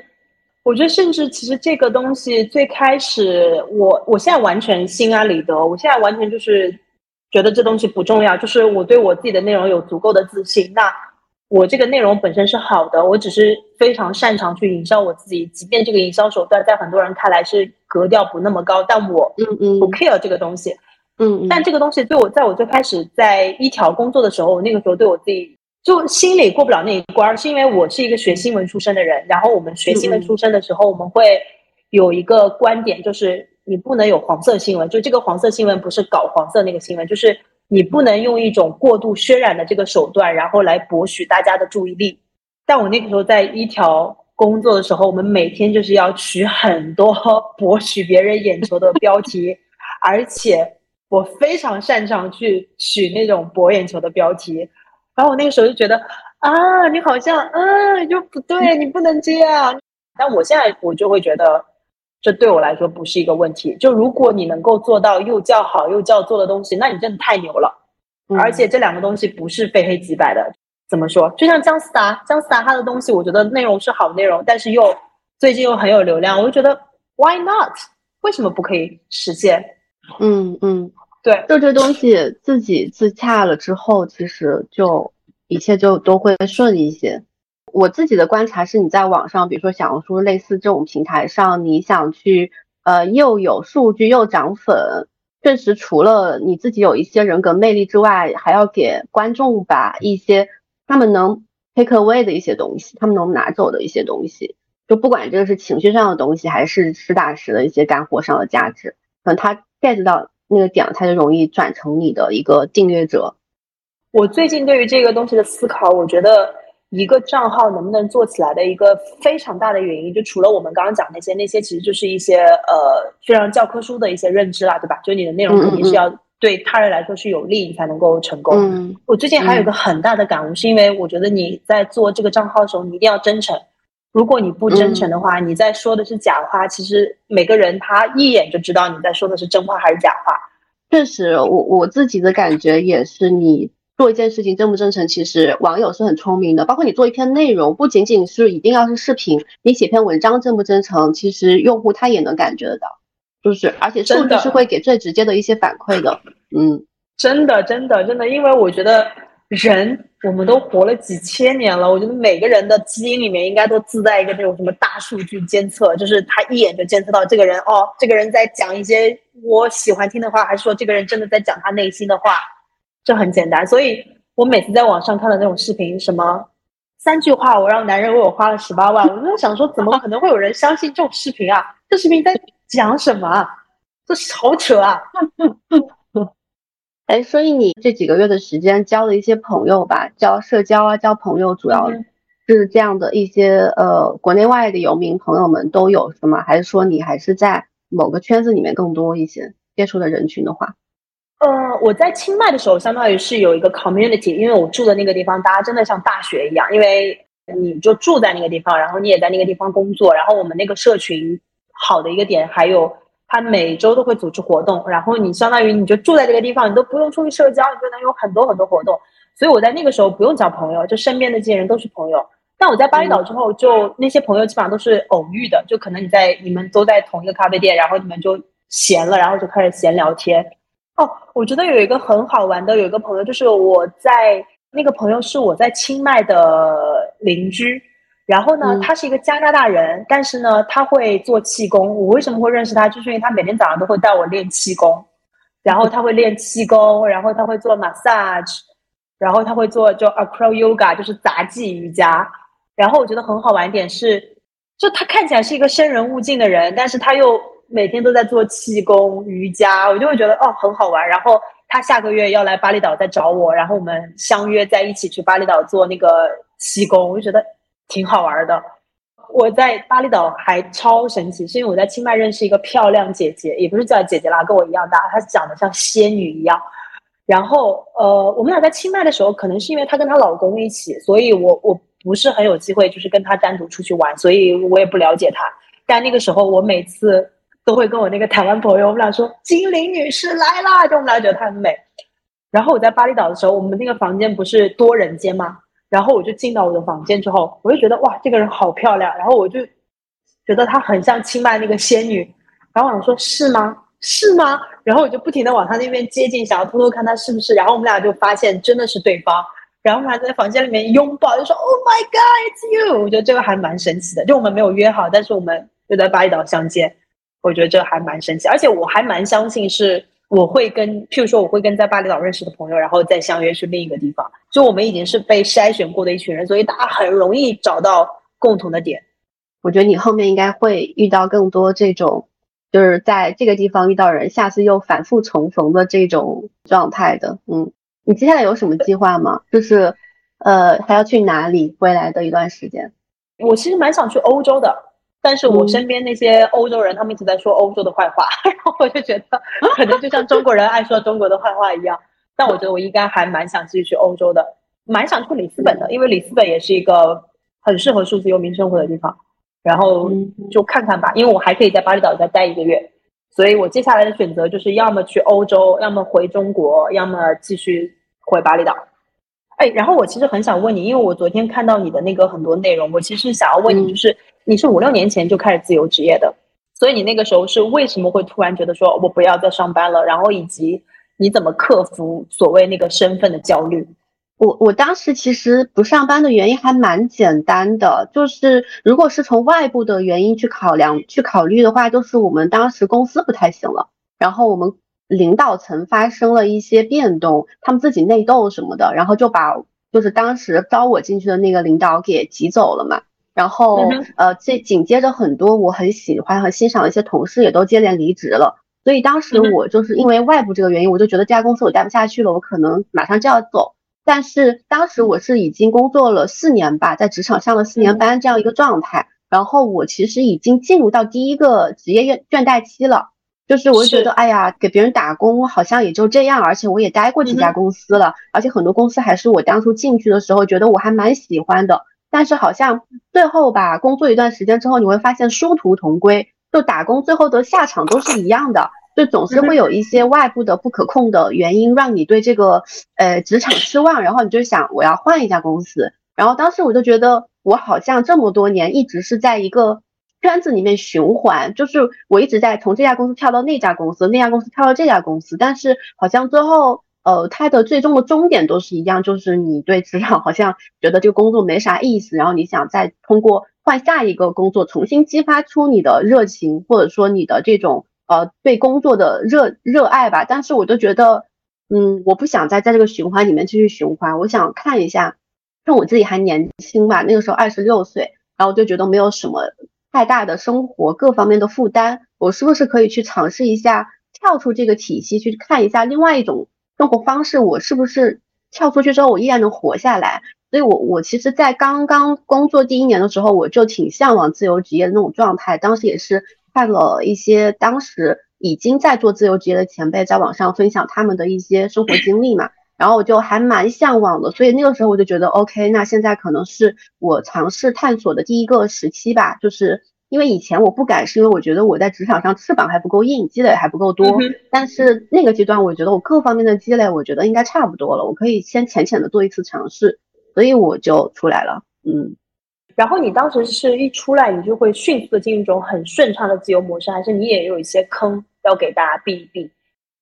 我觉得甚至其实这个东西最开始我我现在完全心安理得，我现在完全就是。觉得这东西不重要，就是我对我自己的内容有足够的自信。那我这个内容本身是好的，我只是非常擅长去营销我自己。即便这个营销手段在很多人看来是格调不那么高，但我嗯嗯不 care 这个东西。嗯，但这个东西对我，在我最开始在一条工作的时候，我那个时候对我自己就心里过不了那一关，是因为我是一个学新闻出身的人。然后我们学新闻出身的时候，我们会有一个观点，就是。你不能有黄色新闻，就这个黄色新闻不是搞黄色那个新闻，就是你不能用一种过度渲染的这个手段，然后来博取大家的注意力。但我那个时候在一条工作的时候，我们每天就是要取很多 博取别人眼球的标题，而且我非常擅长去取那种博眼球的标题。然后我那个时候就觉得啊，你好像啊，就不对，你不能这样。但我现在我就会觉得。这对我来说不是一个问题。就如果你能够做到又叫好又叫做的东西，那你真的太牛了。而且这两个东西不是非黑即白的。怎么说？就像姜思达，姜思达他的东西，我觉得内容是好内容，但是又最近又很有流量，我就觉得 Why not？为什么不可以实现？嗯嗯，对，就这东西自己自洽了之后，其实就一切就都会顺一些。我自己的观察是，你在网上，比如说小红书类似这种平台上，你想去呃又有数据又涨粉，确实除了你自己有一些人格魅力之外，还要给观众把一些他们能 take away 的一些东西，他们能拿走的一些东西，就不管这个是情绪上的东西，还是实打实的一些干货上的价值，可能他 get 到那个点，他就容易转成你的一个订阅者。我最近对于这个东西的思考，我觉得。一个账号能不能做起来的一个非常大的原因，就除了我们刚刚讲那些，那些其实就是一些呃非常教科书的一些认知啦，对吧？就你的内容肯定是要对他人来说是有利，你才能够成功。我最近还有一个很大的感悟，是因为我觉得你在做这个账号的时候，你一定要真诚。如果你不真诚的话，你在说的是假话，其实每个人他一眼就知道你在说的是真话还是假话。确实，我我自己的感觉也是你。做一件事情真不真诚，其实网友是很聪明的。包括你做一篇内容，不仅仅是一定要是视频，你写篇文章真不真诚，其实用户他也能感觉得到，就是而且数据是会给最直接的一些反馈的。嗯，真的，真的，真的，因为我觉得人我们都活了几千年了，我觉得每个人的基因里面应该都自带一个那种什么大数据监测，就是他一眼就监测到这个人哦，这个人在讲一些我喜欢听的话，还是说这个人真的在讲他内心的话。这很简单，所以我每次在网上看到那种视频，什么三句话我让男人为我花了十八万，我就在想说，怎么可能会有人相信这种视频啊？这视频在讲什么？这好扯啊！哎，所以你这几个月的时间交了一些朋友吧，交社交啊，交朋友，主要是这样的一些呃，国内外的游民朋友们都有什么？还是说你还是在某个圈子里面更多一些接触的人群的话？呃，我在清迈的时候，相当于是有一个 community，因为我住的那个地方，大家真的像大学一样，因为你就住在那个地方，然后你也在那个地方工作，然后我们那个社群好的一个点，还有他每周都会组织活动，然后你相当于你就住在这个地方，你都不用出去社交，你就能有很多很多活动，所以我在那个时候不用交朋友，就身边的这些人都是朋友。但我在巴厘岛之后，就那些朋友基本上都是偶遇的，就可能你在你们都在同一个咖啡店，然后你们就闲了，然后就开始闲聊天。哦，我觉得有一个很好玩的，有一个朋友，就是我在那个朋友是我在清迈的邻居，然后呢，他是一个加拿大人，但是呢，他会做气功。我为什么会认识他？就是因为他每天早上都会带我练气功，然后他会练气功，然后他会做 massage，然后他会做就 acro yoga，就是杂技瑜伽。然后我觉得很好玩一点是，就他看起来是一个生人勿近的人，但是他又。每天都在做气功、瑜伽，我就会觉得哦很好玩。然后他下个月要来巴厘岛再找我，然后我们相约在一起去巴厘岛做那个气功，我就觉得挺好玩的。我在巴厘岛还超神奇，是因为我在清迈认识一个漂亮姐姐，也不是叫姐姐啦，跟我一样大，她长得像仙女一样。然后呃，我们俩在清迈的时候，可能是因为她跟她老公一起，所以我我不是很有机会，就是跟她单独出去玩，所以我也不了解她。但那个时候我每次。都会跟我那个台湾朋友，我们俩说精灵女士来啦，就我们俩觉得她很美。然后我在巴厘岛的时候，我们那个房间不是多人间吗？然后我就进到我的房间之后，我就觉得哇，这个人好漂亮。然后我就觉得她很像清迈那个仙女。然后我想说，是吗？是吗？然后我就不停的往她那边接近，想要偷偷看她是不是。然后我们俩就发现真的是对方。然后我们俩在房间里面拥抱，就说 Oh my God, it's you！我觉得这个还蛮神奇的。就我们没有约好，但是我们就在巴厘岛相见。我觉得这还蛮神奇，而且我还蛮相信是我会跟，譬如说我会跟在巴厘岛认识的朋友，然后再相约去另一个地方。就我们已经是被筛选过的一群人，所以大家很容易找到共同的点。我觉得你后面应该会遇到更多这种，就是在这个地方遇到人，下次又反复重逢的这种状态的。嗯，你接下来有什么计划吗？就是呃，还要去哪里？未来的一段时间，我其实蛮想去欧洲的。但是我身边那些欧洲人，他们一直在说欧洲的坏话，然后我就觉得可能就像中国人爱说中国的坏话一样。但我觉得我应该还蛮想继续去欧洲的，蛮想去里斯本的，因为里斯本也是一个很适合数字游民生活的地方。然后就看看吧，因为我还可以在巴厘岛再待一个月，所以我接下来的选择就是要么去欧洲，要么回中国，要么继续回巴厘岛。哎，然后我其实很想问你，因为我昨天看到你的那个很多内容，我其实想要问你，就是。你是五六年前就开始自由职业的，所以你那个时候是为什么会突然觉得说我不要再上班了？然后以及你怎么克服所谓那个身份的焦虑？我我当时其实不上班的原因还蛮简单的，就是如果是从外部的原因去考量、去考虑的话，就是我们当时公司不太行了，然后我们领导层发生了一些变动，他们自己内斗什么的，然后就把就是当时招我进去的那个领导给挤走了嘛。然后呃，这紧接着很多我很喜欢和欣赏的一些同事也都接连离职了，所以当时我就是因为外部这个原因，我就觉得这家公司我待不下去了，我可能马上就要走。但是当时我是已经工作了四年吧，在职场上了四年班这样一个状态，然后我其实已经进入到第一个职业倦倦怠期了，就是我觉得哎呀，给别人打工好像也就这样，而且我也待过几家公司了，而且很多公司还是我当初进去的时候觉得我还蛮喜欢的，但是好像最后吧，工作一段时间之后，你会发现殊途同归，就打工最后的下场都是一样的。就总是会有一些外部的不可控的原因，让你对这个呃职场失望，然后你就想我要换一家公司。然后当时我就觉得，我好像这么多年一直是在一个圈子里面循环，就是我一直在从这家公司跳到那家公司，那家公司跳到这家公司，但是好像最后呃它的最终的终点都是一样，就是你对职场好像觉得这个工作没啥意思，然后你想再通过换下一个工作重新激发出你的热情，或者说你的这种。呃，对工作的热热爱吧，但是我就觉得，嗯，我不想再在这个循环里面继续循环。我想看一下，趁我自己还年轻吧，那个时候二十六岁，然后就觉得没有什么太大的生活各方面的负担，我是不是可以去尝试一下跳出这个体系，去看一下另外一种生活方式？我是不是跳出去之后，我依然能活下来？所以，我我其实，在刚刚工作第一年的时候，我就挺向往自由职业的那种状态，当时也是。看了一些当时已经在做自由职业的前辈在网上分享他们的一些生活经历嘛，然后我就还蛮向往的，所以那个时候我就觉得 OK，那现在可能是我尝试探索的第一个时期吧，就是因为以前我不敢，是因为我觉得我在职场上翅膀还不够硬，积累还不够多，但是那个阶段我觉得我各方面的积累，我觉得应该差不多了，我可以先浅浅的做一次尝试，所以我就出来了，嗯。然后你当时是一出来，你就会迅速的进入一种很顺畅的自由模式，还是你也有一些坑要给大家避一避？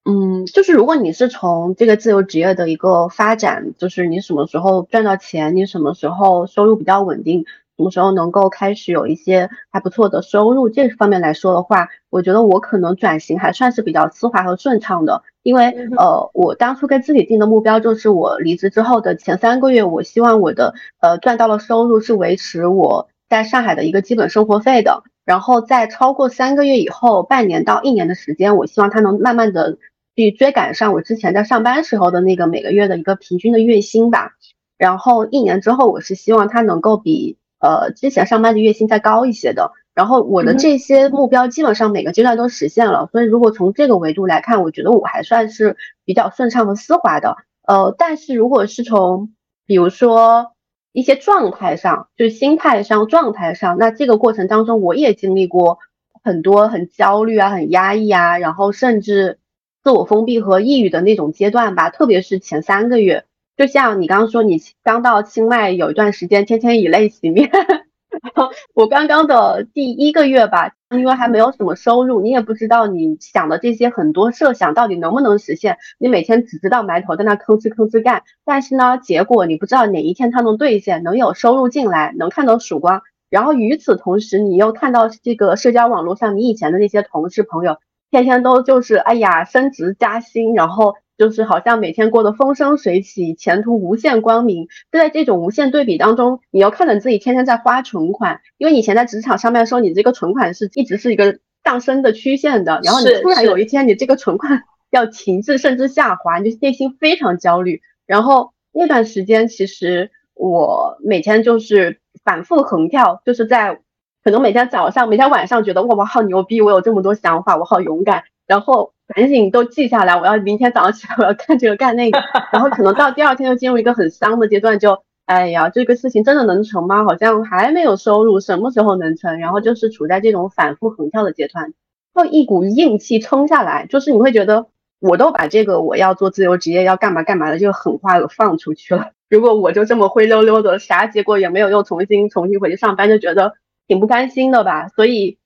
嗯，就是如果你是从这个自由职业的一个发展，就是你什么时候赚到钱，你什么时候收入比较稳定。什么时候能够开始有一些还不错的收入？这方面来说的话，我觉得我可能转型还算是比较丝滑和顺畅的。因为呃，我当初给自己定的目标就是，我离职之后的前三个月，我希望我的呃赚到了收入是维持我在上海的一个基本生活费的。然后在超过三个月以后，半年到一年的时间，我希望它能慢慢的去追赶上我之前在上班时候的那个每个月的一个平均的月薪吧。然后一年之后，我是希望它能够比。呃，之前上班的月薪再高一些的，然后我的这些目标基本上每个阶段都实现了，所以如果从这个维度来看，我觉得我还算是比较顺畅和丝滑的。呃，但是如果是从比如说一些状态上，就是心态上、状态上，那这个过程当中我也经历过很多很焦虑啊、很压抑啊，然后甚至自我封闭和抑郁的那种阶段吧，特别是前三个月。就像你刚刚说，你刚到清迈有一段时间，天天以泪洗面。我刚刚的第一个月吧，因为还没有什么收入，你也不知道你想的这些很多设想到底能不能实现。你每天只知道埋头在那吭哧吭哧干，但是呢，结果你不知道哪一天它能兑现，能有收入进来，能看到曙光。然后与此同时，你又看到这个社交网络上你以前的那些同事朋友，天天都就是哎呀升职加薪，然后。就是好像每天过得风生水起，前途无限光明。就在这种无限对比当中，你要看着自己天天在花存款，因为以前在职场上面说你这个存款是一直是一个上升的曲线的，然后你突然有一天你这个存款 要停滞甚至下滑，你就内心非常焦虑。然后那段时间其实我每天就是反复横跳，就是在可能每天早上、每天晚上觉得哇我好牛逼，我有这么多想法，我好勇敢，然后。赶紧都记下来，我要明天早上起来我要干这个干那个，然后可能到第二天就进入一个很丧的阶段，就哎呀，这个事情真的能成吗？好像还没有收入，什么时候能成？然后就是处在这种反复横跳的阶段，就一股硬气撑下来，就是你会觉得我都把这个我要做自由职业要干嘛干嘛的这个狠话给放出去了，如果我就这么灰溜溜的啥结果也没有，又重新重新回去上班，就觉得挺不甘心的吧，所以。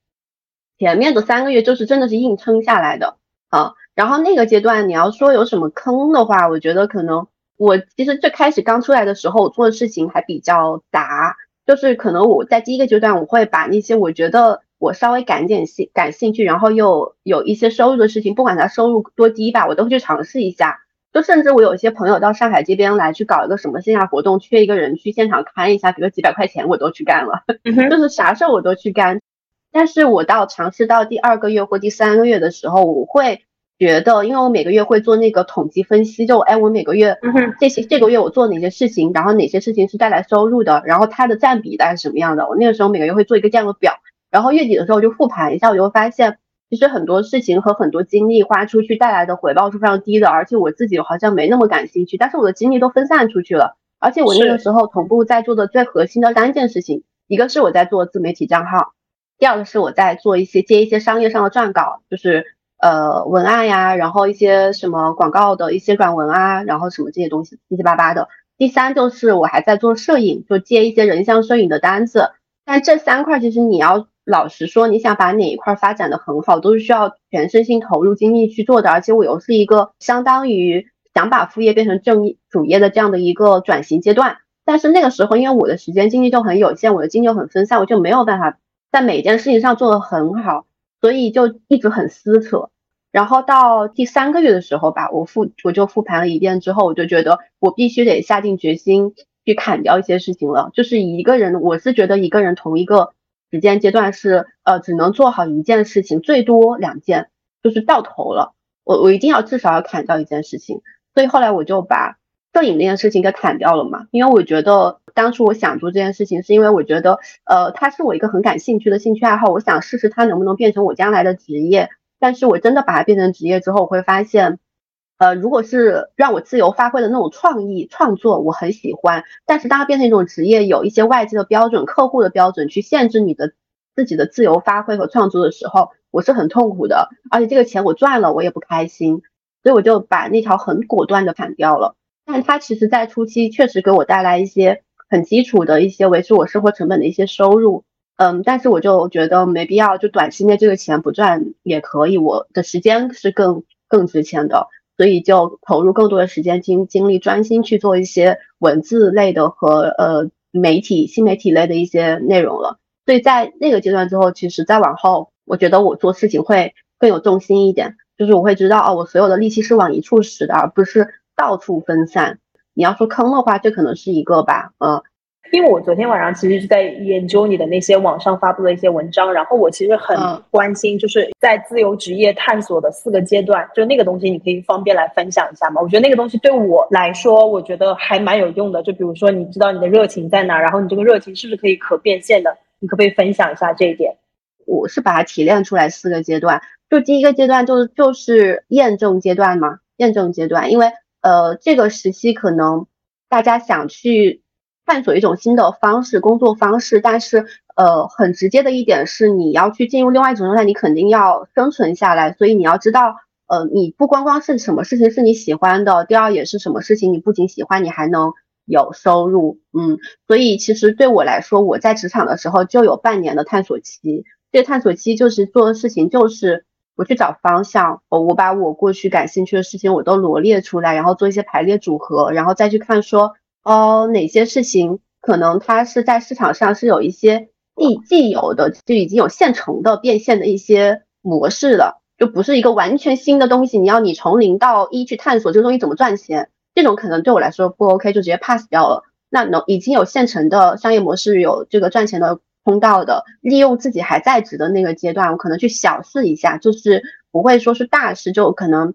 前面的三个月就是真的是硬撑下来的啊。然后那个阶段你要说有什么坑的话，我觉得可能我其实最开始刚出来的时候，我做的事情还比较杂，就是可能我在第一个阶段我会把那些我觉得我稍微感点兴感兴趣，然后又有一些收入的事情，不管它收入多低吧，我都会去尝试一下。就甚至我有一些朋友到上海这边来去搞一个什么线下活动，缺一个人去现场看一下，给个几百块钱我都去干了，就是啥事儿我都去干。但是我到尝试到第二个月或第三个月的时候，我会觉得，因为我每个月会做那个统计分析，就哎，我每个月这些这个月我做哪些事情，然后哪些事情是带来收入的，然后它的占比大概是什么样的。我那个时候每个月会做一个这样的表，然后月底的时候就复盘一下，我就会发现。其实很多事情和很多精力花出去带来的回报是非常低的，而且我自己好像没那么感兴趣，但是我的精力都分散出去了。而且我那个时候同步在做的最核心的三件事情，一个是我在做自媒体账号，第二个是我在做一些接一些商业上的撰稿，就是呃文案呀，然后一些什么广告的一些软文啊，然后什么这些东西七七八八的。第三就是我还在做摄影，就接一些人像摄影的单子。但这三块其实你要。老实说，你想把哪一块发展的很好，都是需要全身心投入精力去做的。而且我又是一个相当于想把副业变成正主业的这样的一个转型阶段。但是那个时候，因为我的时间精力就很有限，我的精力又很分散，我就没有办法在每件事情上做得很好，所以就一直很撕扯。然后到第三个月的时候吧，我复我就复盘了一遍之后，我就觉得我必须得下定决心去砍掉一些事情了。就是一个人，我是觉得一个人同一个。时间阶段是呃，只能做好一件事情，最多两件，就是到头了。我我一定要至少要砍掉一件事情，所以后来我就把摄影那件事情给砍掉了嘛。因为我觉得当初我想做这件事情，是因为我觉得呃，它是我一个很感兴趣的兴趣爱好，我想试试它能不能变成我将来的职业。但是我真的把它变成职业之后，我会发现。呃，如果是让我自由发挥的那种创意创作，我很喜欢。但是当它变成一种职业，有一些外界的标准、客户的标准去限制你的自己的自由发挥和创作的时候，我是很痛苦的。而且这个钱我赚了，我也不开心，所以我就把那条很果断的砍掉了。但它其实，在初期确实给我带来一些很基础的一些维持我生活成本的一些收入。嗯，但是我就觉得没必要，就短期内这个钱不赚也可以，我的时间是更更值钱的。所以就投入更多的时间精精力，专心去做一些文字类的和呃媒体新媒体类的一些内容了。所以在那个阶段之后，其实再往后，我觉得我做事情会更有重心一点，就是我会知道哦，我所有的力气是往一处使的，而不是到处分散。你要说坑的话，这可能是一个吧，嗯。因为我昨天晚上其实是在研究你的那些网上发布的一些文章，然后我其实很关心，就是在自由职业探索的四个阶段，就那个东西，你可以方便来分享一下吗？我觉得那个东西对我来说，我觉得还蛮有用的。就比如说，你知道你的热情在哪，然后你这个热情是不是可以可变现的？你可不可以分享一下这一点？我是把它提炼出来四个阶段，就第一个阶段就是就是验证阶段嘛，验证阶段，因为呃这个时期可能大家想去。探索一种新的方式、工作方式，但是呃，很直接的一点是，你要去进入另外一种状态，你肯定要生存下来。所以你要知道，呃，你不光光是什么事情是你喜欢的，第二也是什么事情你不仅喜欢，你还能有收入。嗯，所以其实对我来说，我在职场的时候就有半年的探索期。这探索期就是做的事情，就是我去找方向，我我把我过去感兴趣的事情我都罗列出来，然后做一些排列组合，然后再去看说。哦，哪些事情可能它是在市场上是有一些既既有的就已经有现成的变现的一些模式了，就不是一个完全新的东西。你要你从零到一去探索这个东西怎么赚钱，这种可能对我来说不 OK，就直接 pass 掉了。那能已经有现成的商业模式，有这个赚钱的通道的，利用自己还在职的那个阶段，我可能去小试一下，就是不会说是大试，就可能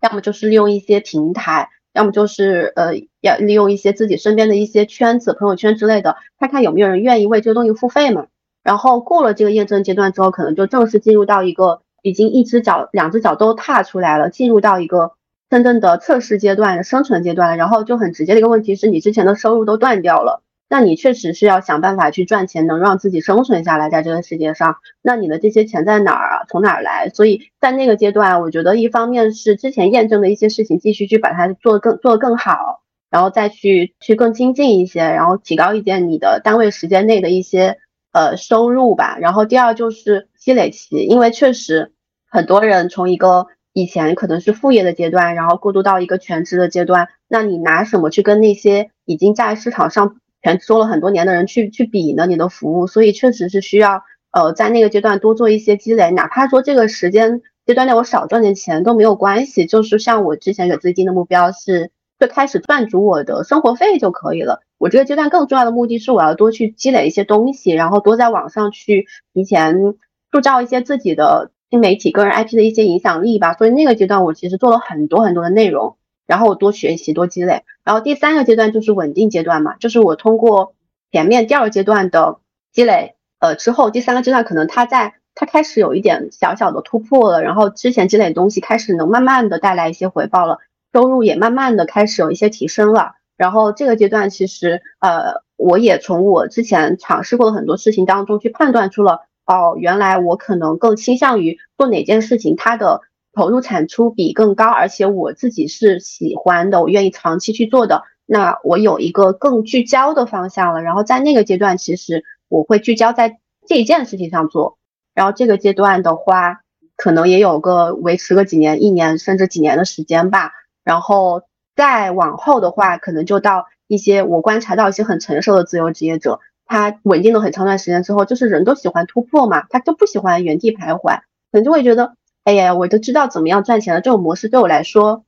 要么就是利用一些平台。要么就是呃，要利用一些自己身边的一些圈子、朋友圈之类的，看看有没有人愿意为这个东西付费嘛。然后过了这个验证阶段之后，可能就正式进入到一个已经一只脚、两只脚都踏出来了，进入到一个真正的测试阶段、生存阶段。然后就很直接的一个问题是你之前的收入都断掉了。那你确实是要想办法去赚钱，能让自己生存下来，在这个世界上。那你的这些钱在哪儿啊？从哪儿来？所以在那个阶段，我觉得一方面是之前验证的一些事情，继续去把它做更做更好，然后再去去更精进一些，然后提高一点你的单位时间内的一些呃收入吧，然后第二就是积累期，因为确实很多人从一个以前可能是副业的阶段，然后过渡到一个全职的阶段，那你拿什么去跟那些已经在市场上全做了很多年的人去去比呢？你的服务，所以确实是需要呃在那个阶段多做一些积累，哪怕说这个时间阶段内我少赚点钱都没有关系，就是像我之前给自己定的目标是。最开始赚足我的生活费就可以了。我这个阶段更重要的目的是，我要多去积累一些东西，然后多在网上去提前铸造一些自己的新媒体、个人 IP 的一些影响力吧。所以那个阶段我其实做了很多很多的内容，然后我多学习、多积累。然后第三个阶段就是稳定阶段嘛，就是我通过前面第二阶段的积累，呃，之后第三个阶段可能它在它开始有一点小小的突破了，然后之前积累的东西开始能慢慢的带来一些回报了。收入也慢慢的开始有一些提升了，然后这个阶段其实呃，我也从我之前尝试过的很多事情当中去判断出了，哦，原来我可能更倾向于做哪件事情，它的投入产出比更高，而且我自己是喜欢的，我愿意长期去做的，那我有一个更聚焦的方向了。然后在那个阶段，其实我会聚焦在这一件事情上做，然后这个阶段的话，可能也有个维持个几年、一年甚至几年的时间吧。然后再往后的话，可能就到一些我观察到一些很成熟的自由职业者，他稳定了很长段时间之后，就是人都喜欢突破嘛，他就不喜欢原地徘徊，可能就会觉得，哎呀，我都知道怎么样赚钱了，这种模式对我来说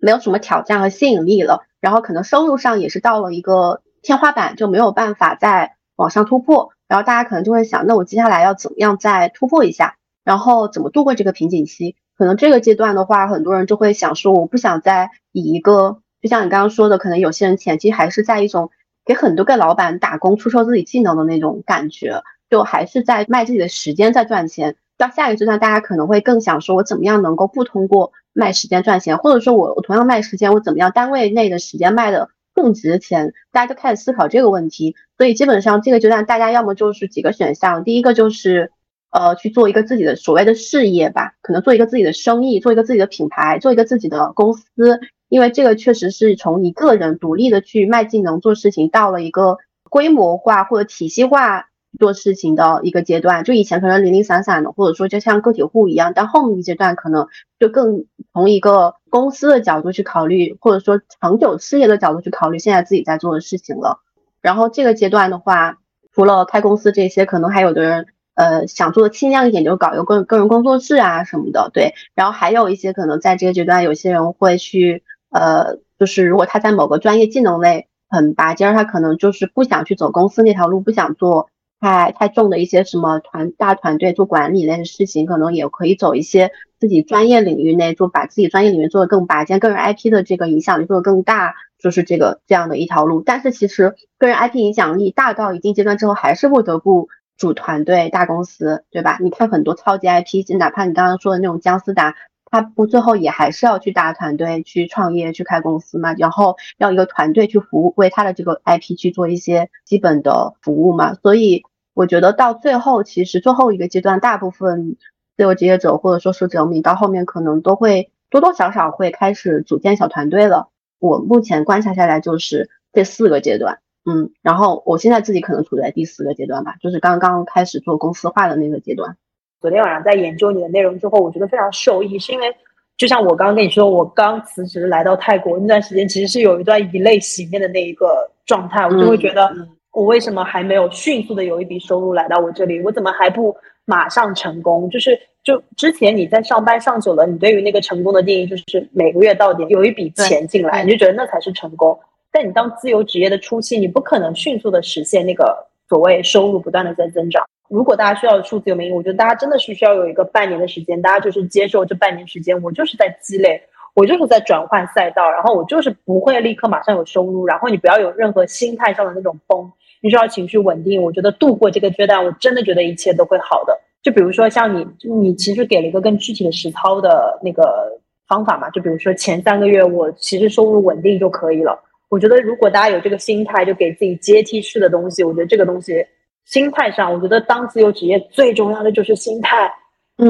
没有什么挑战和吸引力了，然后可能收入上也是到了一个天花板，就没有办法再往上突破，然后大家可能就会想，那我接下来要怎么样再突破一下，然后怎么度过这个瓶颈期？可能这个阶段的话，很多人就会想说，我不想再以一个，就像你刚刚说的，可能有些人前期还是在一种给很多个老板打工、出售自己技能的那种感觉，就还是在卖自己的时间在赚钱。到下一个阶段，大家可能会更想说，我怎么样能够不通过卖时间赚钱，或者说我我同样卖时间，我怎么样单位内的时间卖的更值钱？大家就开始思考这个问题。所以基本上这个阶段，大家要么就是几个选项，第一个就是。呃，去做一个自己的所谓的事业吧，可能做一个自己的生意，做一个自己的品牌，做一个自己的公司，因为这个确实是从一个人独立的去卖技能做事情，到了一个规模化或者体系化做事情的一个阶段。就以前可能零零散散的，或者说就像个体户一样，但后面一阶段可能就更从一个公司的角度去考虑，或者说长久事业的角度去考虑现在自己在做的事情了。然后这个阶段的话，除了开公司这些，可能还有的人。呃，想做的轻量一点，就搞一个个个人工作室啊什么的，对。然后还有一些可能在这个阶段，有些人会去，呃，就是如果他在某个专业技能类很拔尖，他可能就是不想去走公司那条路，不想做太太重的一些什么团大团队做管理类的事情，可能也可以走一些自己专业领域内做，把自己专业领域做的更拔尖，个人 IP 的这个影响力做的更大，就是这个这样的一条路。但是其实个人 IP 影响力大到一定阶段之后，还是不得不。组团队大公司，对吧？你看很多超级 IP，哪怕你刚刚说的那种姜思达，他不最后也还是要去大团队去创业去开公司嘛？然后要一个团队去服务，为他的这个 IP 去做一些基本的服务嘛？所以我觉得到最后，其实最后一个阶段，大部分自由职业者或者说是者，你到后面可能都会多多少少会开始组建小团队了。我目前观察下来就是这四个阶段。嗯，然后我现在自己可能处在第四个阶段吧，就是刚刚开始做公司化的那个阶段。昨天晚上在研究你的内容之后，我觉得非常受益，是因为就像我刚刚跟你说，我刚辞职来到泰国那段时间，其实是有一段以泪洗面的那一个状态，我就会觉得我为什么还没有迅速的有一笔收入来到我这里？我怎么还不马上成功？就是就之前你在上班上久了，你对于那个成功的定义就是每个月到点有一笔钱进来，你就觉得那才是成功。但你当自由职业的初期，你不可能迅速的实现那个所谓收入不断的在增长。如果大家需要数字游民，我觉得大家真的是需要有一个半年的时间，大家就是接受这半年时间，我就是在积累，我就是在转换赛道，然后我就是不会立刻马上有收入，然后你不要有任何心态上的那种崩，你需要情绪稳定。我觉得度过这个阶段，我真的觉得一切都会好的。就比如说像你，你其实给了一个更具体的实操的那个方法嘛，就比如说前三个月我其实收入稳定就可以了。我觉得，如果大家有这个心态，就给自己阶梯式的东西。我觉得这个东西，心态上，我觉得当自由职业最重要的就是心态，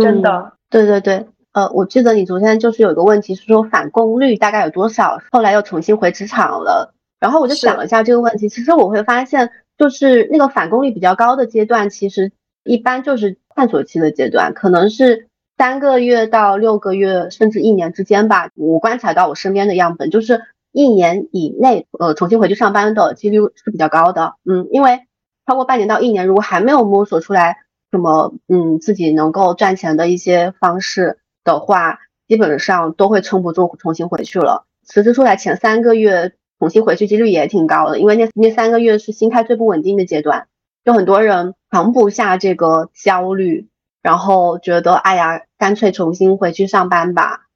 真的。对对对，呃，我记得你昨天就是有一个问题是说返工率大概有多少，后来又重新回职场了。然后我就想了一下这个问题，其实我会发现，就是那个返工率比较高的阶段，其实一般就是探索期的阶段，可能是三个月到六个月，甚至一年之间吧。我观察到我身边的样本，就是一年以内，呃，重新回去上班的几率是比较高的。嗯，因为超过半年到一年，如果还没有摸索出来什么，嗯，自己能够赚钱的一些方式的话，基本上都会撑不住，重新回去了。辞职出来前三个月。重新回去几率也挺高的，因为那那三个月是心态最不稳定的阶段，就很多人扛不下这个焦虑，然后觉得哎呀，干脆重新回去上班吧。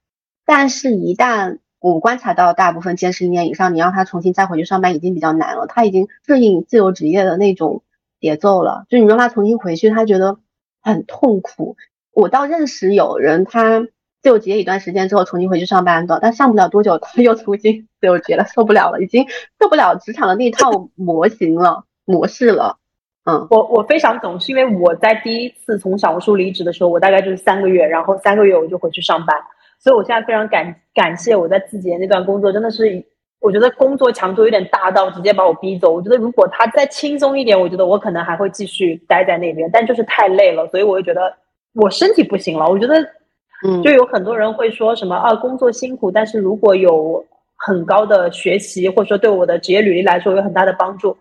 但是，一旦我观察到大部分坚持一年以上，你让他重新再回去上班已经比较难了，他已经适应自由职业的那种节奏了。就你让他重新回去，他觉得很痛苦。我倒认识有人他。自由职业一段时间之后重新回去上班的，但上不了多久他又重新自由职业了，受不了了，已经受不了职场的那套模型了模式了。嗯，我我非常懂，是因为我在第一次从小红书离职的时候，我大概就是三个月，然后三个月我就回去上班，所以我现在非常感感谢我在字节那段工作，真的是我觉得工作强度有点大到直接把我逼走。我觉得如果他再轻松一点，我觉得我可能还会继续待在那边，但就是太累了，所以我就觉得我身体不行了，我觉得。嗯，就有很多人会说什么啊，工作辛苦，但是如果有很高的学习，或者说对我的职业履历来说有很大的帮助。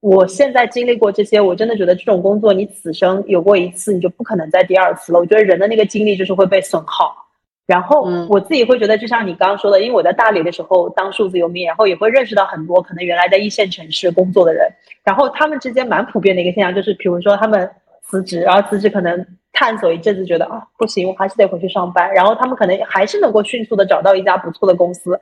我现在经历过这些，我真的觉得这种工作你此生有过一次，你就不可能再第二次了。我觉得人的那个精力就是会被损耗。然后我自己会觉得，就像你刚刚说的，因为我在大理的时候当数字游民，然后也会认识到很多可能原来在一线城市工作的人，然后他们之间蛮普遍的一个现象就是，比如说他们辞职，然后辞职可能。探索一阵子，觉得啊不行，我还是得回去上班。然后他们可能还是能够迅速的找到一家不错的公司，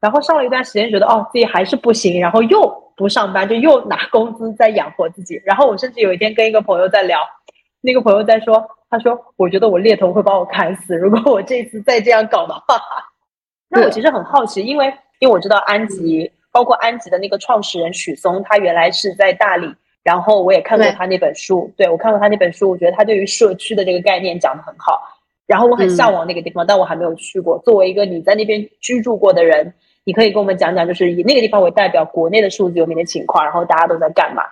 然后上了一段时间，觉得哦自己还是不行，然后又不上班，就又拿工资在养活自己。然后我甚至有一天跟一个朋友在聊，那个朋友在说，他说我觉得我猎头会把我砍死，如果我这次再这样搞的话。那我其实很好奇，因为因为我知道安吉，包括安吉的那个创始人许嵩，他原来是在大理。然后我也看过他那本书，对我看过他那本书，我觉得他对于社区的这个概念讲得很好。然后我很向往那个地方，但我还没有去过。作为一个你在那边居住过的人，你可以跟我们讲讲，就是以那个地方为代表，国内的数字游民的情况，然后大家都在干嘛？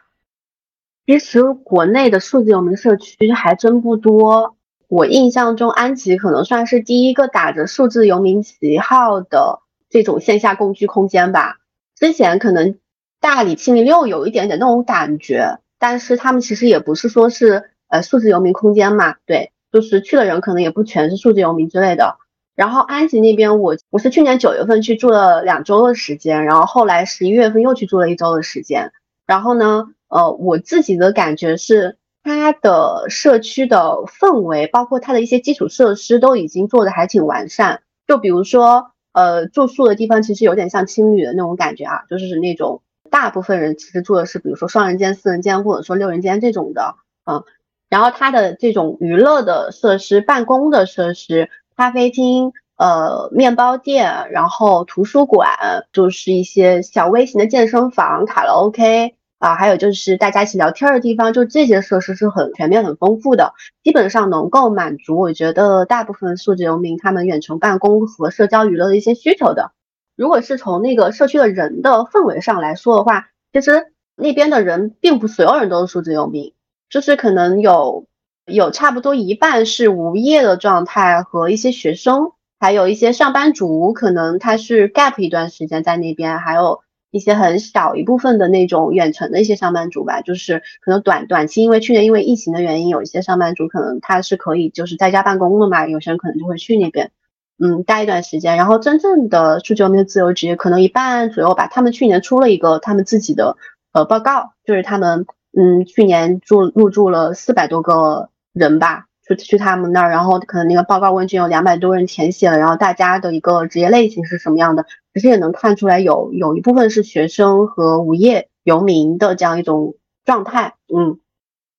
其实国内的数字游民社区还真不多。我印象中，安吉可能算是第一个打着数字游民旗号的这种线下共居空间吧。之前可能。大理七零六有一点点那种感觉，但是他们其实也不是说是呃数字游民空间嘛，对，就是去的人可能也不全是数字游民之类的。然后安吉那边，我我是去年九月份去住了两周的时间，然后后来十一月份又去住了一周的时间。然后呢，呃，我自己的感觉是，它的社区的氛围，包括它的一些基础设施都已经做的还挺完善。就比如说，呃，住宿的地方其实有点像青旅的那种感觉啊，就是那种。大部分人其实住的是，比如说双人间、四人间，或者说六人间这种的，嗯，然后它的这种娱乐的设施、办公的设施、咖啡厅、呃，面包店，然后图书馆，就是一些小微型的健身房、卡拉 OK 啊，还有就是大家一起聊天的地方，就这些设施是很全面、很丰富的，基本上能够满足我觉得大部分数字游民他们远程办公和社交娱乐的一些需求的。如果是从那个社区的人的氛围上来说的话，其实那边的人并不所有人都是数字游民，就是可能有有差不多一半是无业的状态和一些学生，还有一些上班族，可能他是 gap 一段时间在那边，还有一些很小一部分的那种远程的一些上班族吧，就是可能短短期，因为去年因为疫情的原因，有一些上班族可能他是可以就是在家办公的嘛，有些人可能就会去那边。嗯，待一段时间，然后真正的数据游民自由职业可能一半左右吧。他们去年出了一个他们自己的呃报告，就是他们嗯去年住入住了四百多个人吧，去去他们那儿，然后可能那个报告问卷有两百多人填写了，然后大家的一个职业类型是什么样的，其实也能看出来有有一部分是学生和无业游民的这样一种状态。嗯，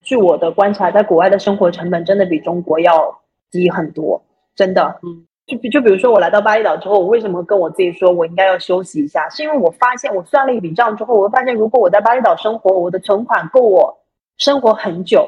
据我的观察，在国外的生活成本真的比中国要低很多，真的。嗯。就比就比如说我来到巴厘岛之后，我为什么跟我自己说我应该要休息一下？是因为我发现我算了一笔账之后，我会发现如果我在巴厘岛生活，我的存款够我生活很久。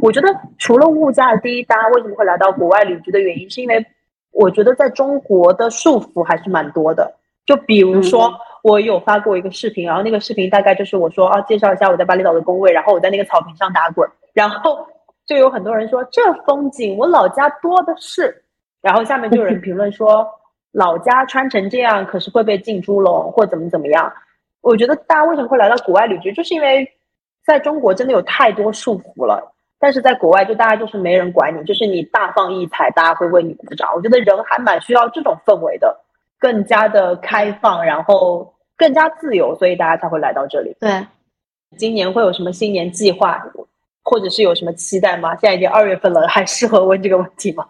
我觉得除了物价低，大家为什么会来到国外旅居的原因，是因为我觉得在中国的束缚还是蛮多的。就比如说我有发过一个视频，然后那个视频大概就是我说啊，介绍一下我在巴厘岛的工位，然后我在那个草坪上打滚，然后就有很多人说这风景我老家多的是，然后下面就有人 评论说老家穿成这样可是会被进猪笼或怎么怎么样。我觉得大家为什么会来到国外旅居，就是因为在中国真的有太多束缚了，但是在国外就大家就是没人管你，就是你大放异彩，大家会为你鼓掌。我觉得人还蛮需要这种氛围的，更加的开放，然后。更加自由，所以大家才会来到这里。对，今年会有什么新年计划，或者是有什么期待吗？现在已经二月份了，还适合问这个问题吗？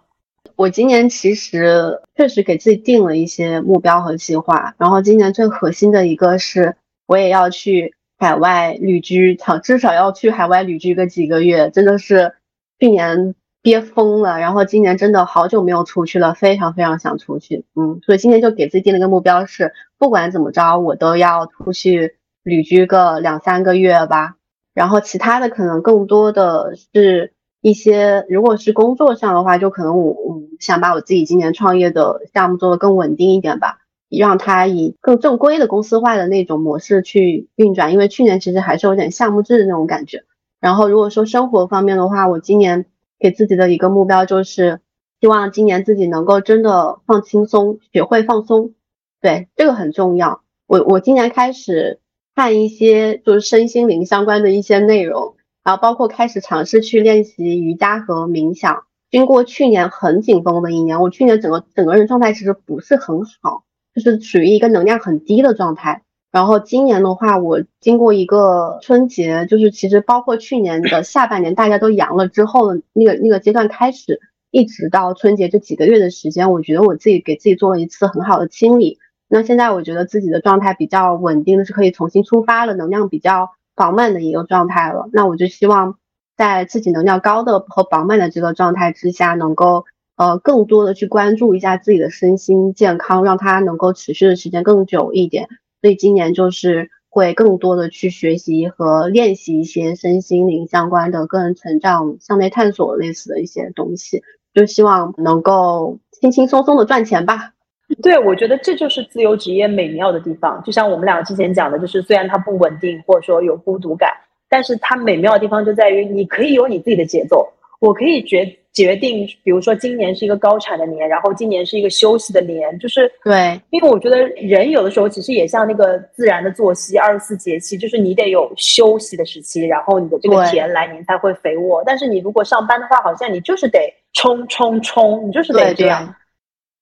我今年其实确实给自己定了一些目标和计划，然后今年最核心的一个是，我也要去海外旅居，至少要去海外旅居个几个月，真的是去年。憋疯了，然后今年真的好久没有出去了，非常非常想出去，嗯，所以今年就给自己定了一个目标，是不管怎么着，我都要出去旅居个两三个月吧。然后其他的可能更多的是一些，如果是工作上的话，就可能我我想把我自己今年创业的项目做得更稳定一点吧，让它以更正规的公司化的那种模式去运转。因为去年其实还是有点项目制的那种感觉。然后如果说生活方面的话，我今年。给自己的一个目标就是，希望今年自己能够真的放轻松，学会放松。对，这个很重要。我我今年开始看一些就是身心灵相关的一些内容，然后包括开始尝试去练习瑜伽和冥想。经过去年很紧绷的一年，我去年整个整个人状态其实不是很好，就是属于一个能量很低的状态。然后今年的话，我经过一个春节，就是其实包括去年的下半年，大家都阳了之后的那个那个阶段开始，一直到春节这几个月的时间，我觉得我自己给自己做了一次很好的清理。那现在我觉得自己的状态比较稳定是可以重新出发了，能量比较饱满的一个状态了。那我就希望在自己能量高的和饱满的这个状态之下，能够呃更多的去关注一下自己的身心健康，让它能够持续的时间更久一点。所以今年就是会更多的去学习和练习一些身心灵相关的个人成长、向内探索类似的一些东西，就希望能够轻轻松松的赚钱吧。对，我觉得这就是自由职业美妙的地方。就像我们俩之前讲的，就是虽然它不稳定，或者说有孤独感，但是它美妙的地方就在于你可以有你自己的节奏，我可以决。决定，比如说今年是一个高产的年，然后今年是一个休息的年，就是对，因为我觉得人有的时候其实也像那个自然的作息，二十四节气，就是你得有休息的时期，然后你的这个田来年才会肥沃。但是你如果上班的话，好像你就是得冲冲冲，你就是得这样。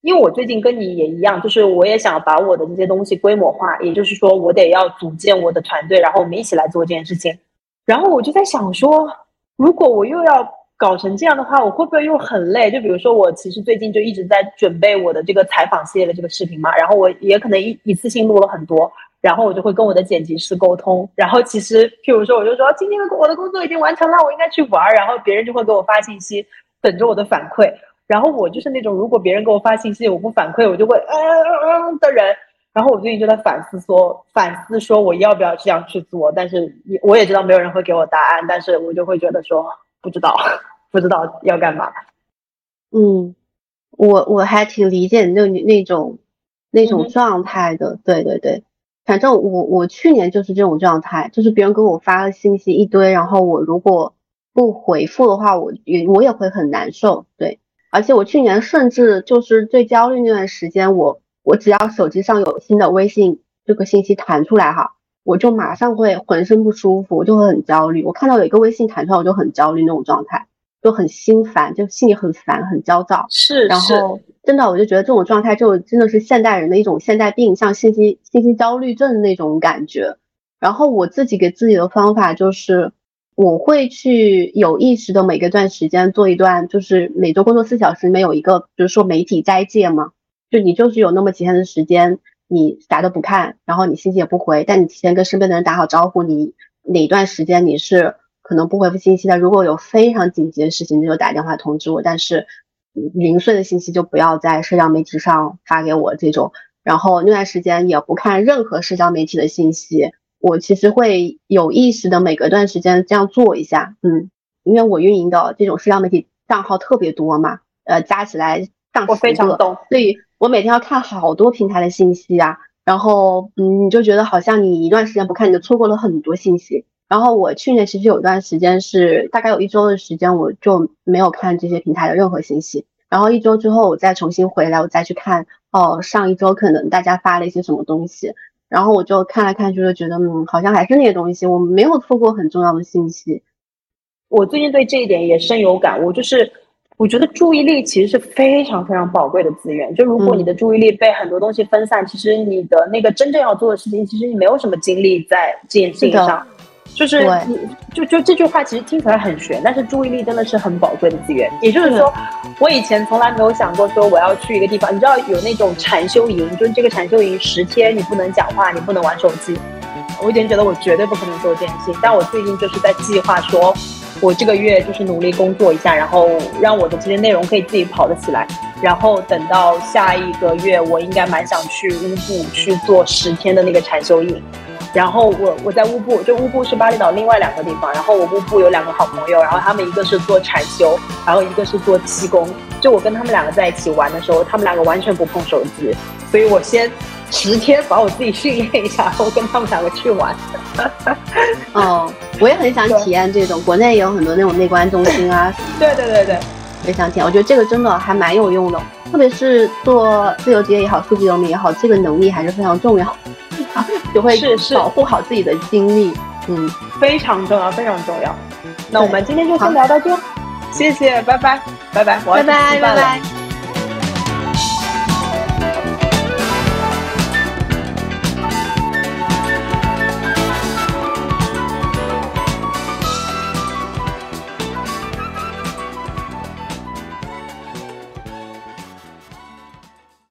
因为我最近跟你也一样，就是我也想把我的这些东西规模化，也就是说我得要组建我的团队，然后我们一起来做这件事情。然后我就在想说，如果我又要。搞成这样的话，我会不会又很累？就比如说，我其实最近就一直在准备我的这个采访系列的这个视频嘛，然后我也可能一一次性录了很多，然后我就会跟我的剪辑师沟通。然后其实，譬如说，我就说今天的我的工作已经完成了，我应该去玩儿，然后别人就会给我发信息，等着我的反馈。然后我就是那种如果别人给我发信息我不反馈，我就会嗯嗯嗯的人。然后我最近就在反思说，反思说我要不要这样去做，但是也我也知道没有人会给我答案，但是我就会觉得说。不知道，不知道要干嘛。嗯，我我还挺理解那那种那种状态的。对对对，反正我我去年就是这种状态，就是别人给我发了信息一堆，然后我如果不回复的话，我也我也会很难受。对，而且我去年甚至就是最焦虑那段时间，我我只要手机上有新的微信这个信息弹出来哈。我就马上会浑身不舒服，我就会很焦虑。我看到有一个微信弹出来，我就很焦虑那种状态，就很心烦，就心里很烦，很焦躁。是，然后真的，我就觉得这种状态就真的是现代人的一种现代病，像信息信息焦虑症那种感觉。然后我自己给自己的方法就是，我会去有意识的每个段时间做一段，就是每周工作四小时里面有一个，比如说媒体斋戒嘛，就你就是有那么几天的时间。你啥都不看，然后你信息也不回，但你提前跟身边的人打好招呼。你哪段时间你是可能不回复信息的？如果有非常紧急的事情，你就打电话通知我。但是零碎的信息就不要在社交媒体上发给我这种。然后那段时间也不看任何社交媒体的信息。我其实会有意识的每隔段时间这样做一下，嗯，因为我运营的这种社交媒体账号特别多嘛，呃，加起来上十个，所以。我每天要看好多平台的信息啊，然后嗯，你就觉得好像你一段时间不看，你就错过了很多信息。然后我去年其实有一段时间是大概有一周的时间，我就没有看这些平台的任何信息。然后一周之后我再重新回来，我再去看哦，上一周可能大家发了一些什么东西。然后我就看来看去，就觉得嗯，好像还是那些东西，我没有错过很重要的信息。我最近对这一点也深有感悟，就是我觉得注意力其实是非常非常宝贵的资源。就如果你的注意力被很多东西分散，其实你的那个真正要做的事情，其实你没有什么精力在这件事情上。就是你就就这句话其实听起来很玄，但是注意力真的是很宝贵的资源。也就是说，我以前从来没有想过说我要去一个地方，你知道有那种禅修营，就是这个禅修营十天你不能讲话，你不能玩手机。我以前觉得我绝对不可能做这件事情，但我最近就是在计划说。我这个月就是努力工作一下，然后让我的这些内容可以自己跑得起来。然后等到下一个月，我应该蛮想去乌布去做十天的那个禅修营。然后我我在乌布，就乌布是巴厘岛另外两个地方。然后我乌布有两个好朋友，然后他们一个是做禅修，然后一个是做气功。就我跟他们两个在一起玩的时候，他们两个完全不碰手机，所以我先。十天把我自己训练一下，然后跟他们两个去玩。哦，我也很想体验这种，国内也有很多那种内观中心啊。对对对对，也想体验。我觉得这个真的还蛮有用的，特别是做自由职业也好，数字游民也好，这个能力还是非常重要。就会保护好自己的精力，嗯，非常重要，非常重要。那我们今天就先聊到这，谢谢，拜拜，拜拜，拜拜，拜拜。